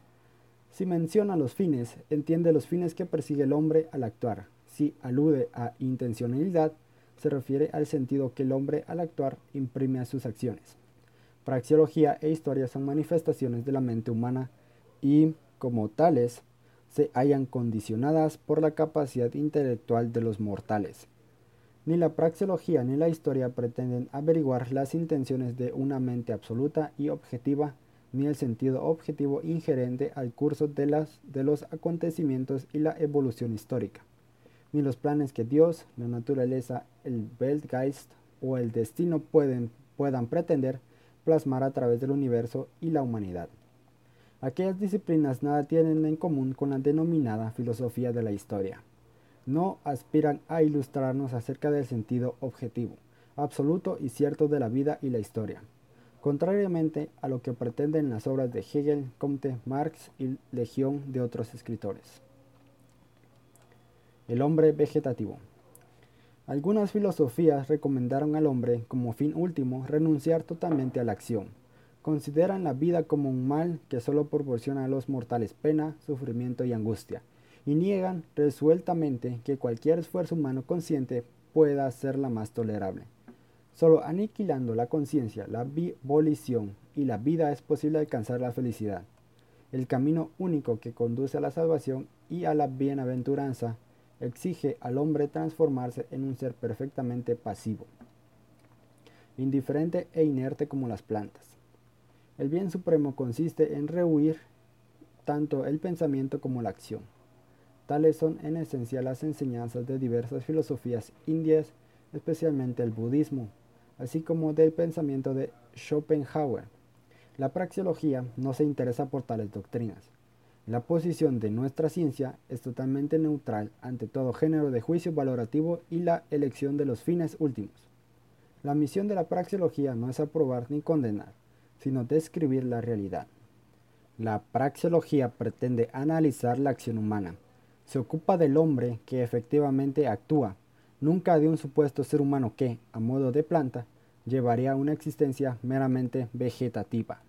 si menciona los fines, entiende los fines que persigue el hombre al actuar. Si alude a intencionalidad, se refiere al sentido que el hombre al actuar imprime a sus acciones. Praxeología e historia son manifestaciones de la mente humana y, como tales, se hallan condicionadas por la capacidad intelectual de los mortales. Ni la praxeología ni la historia pretenden averiguar las intenciones de una mente absoluta y objetiva ni el sentido objetivo ingerente al curso de, de los acontecimientos y la evolución histórica, ni los planes que Dios, la naturaleza, el Weltgeist o el destino pueden, puedan pretender plasmar a través del universo y la humanidad. Aquellas disciplinas nada tienen en común con la denominada filosofía de la historia. No aspiran a ilustrarnos acerca del sentido objetivo, absoluto y cierto de la vida y la historia contrariamente a lo que pretenden las obras de Hegel, Comte, Marx y legión de otros escritores. El hombre vegetativo. Algunas filosofías recomendaron al hombre como fin último renunciar totalmente a la acción. Consideran la vida como un mal que solo proporciona a los mortales pena, sufrimiento y angustia, y niegan resueltamente que cualquier esfuerzo humano consciente pueda hacerla más tolerable. Solo aniquilando la conciencia, la volición y la vida es posible alcanzar la felicidad. El camino único que conduce a la salvación y a la bienaventuranza exige al hombre transformarse en un ser perfectamente pasivo, indiferente e inerte como las plantas. El bien supremo consiste en rehuir tanto el pensamiento como la acción. Tales son en esencia las enseñanzas de diversas filosofías indias, especialmente el budismo, así como del pensamiento de Schopenhauer. La praxeología no se interesa por tales doctrinas. La posición de nuestra ciencia es totalmente neutral ante todo género de juicio valorativo y la elección de los fines últimos. La misión de la praxeología no es aprobar ni condenar, sino describir la realidad. La praxeología pretende analizar la acción humana. Se ocupa del hombre que efectivamente actúa, nunca de un supuesto ser humano que, a modo de planta, llevaría una existencia meramente vegetativa.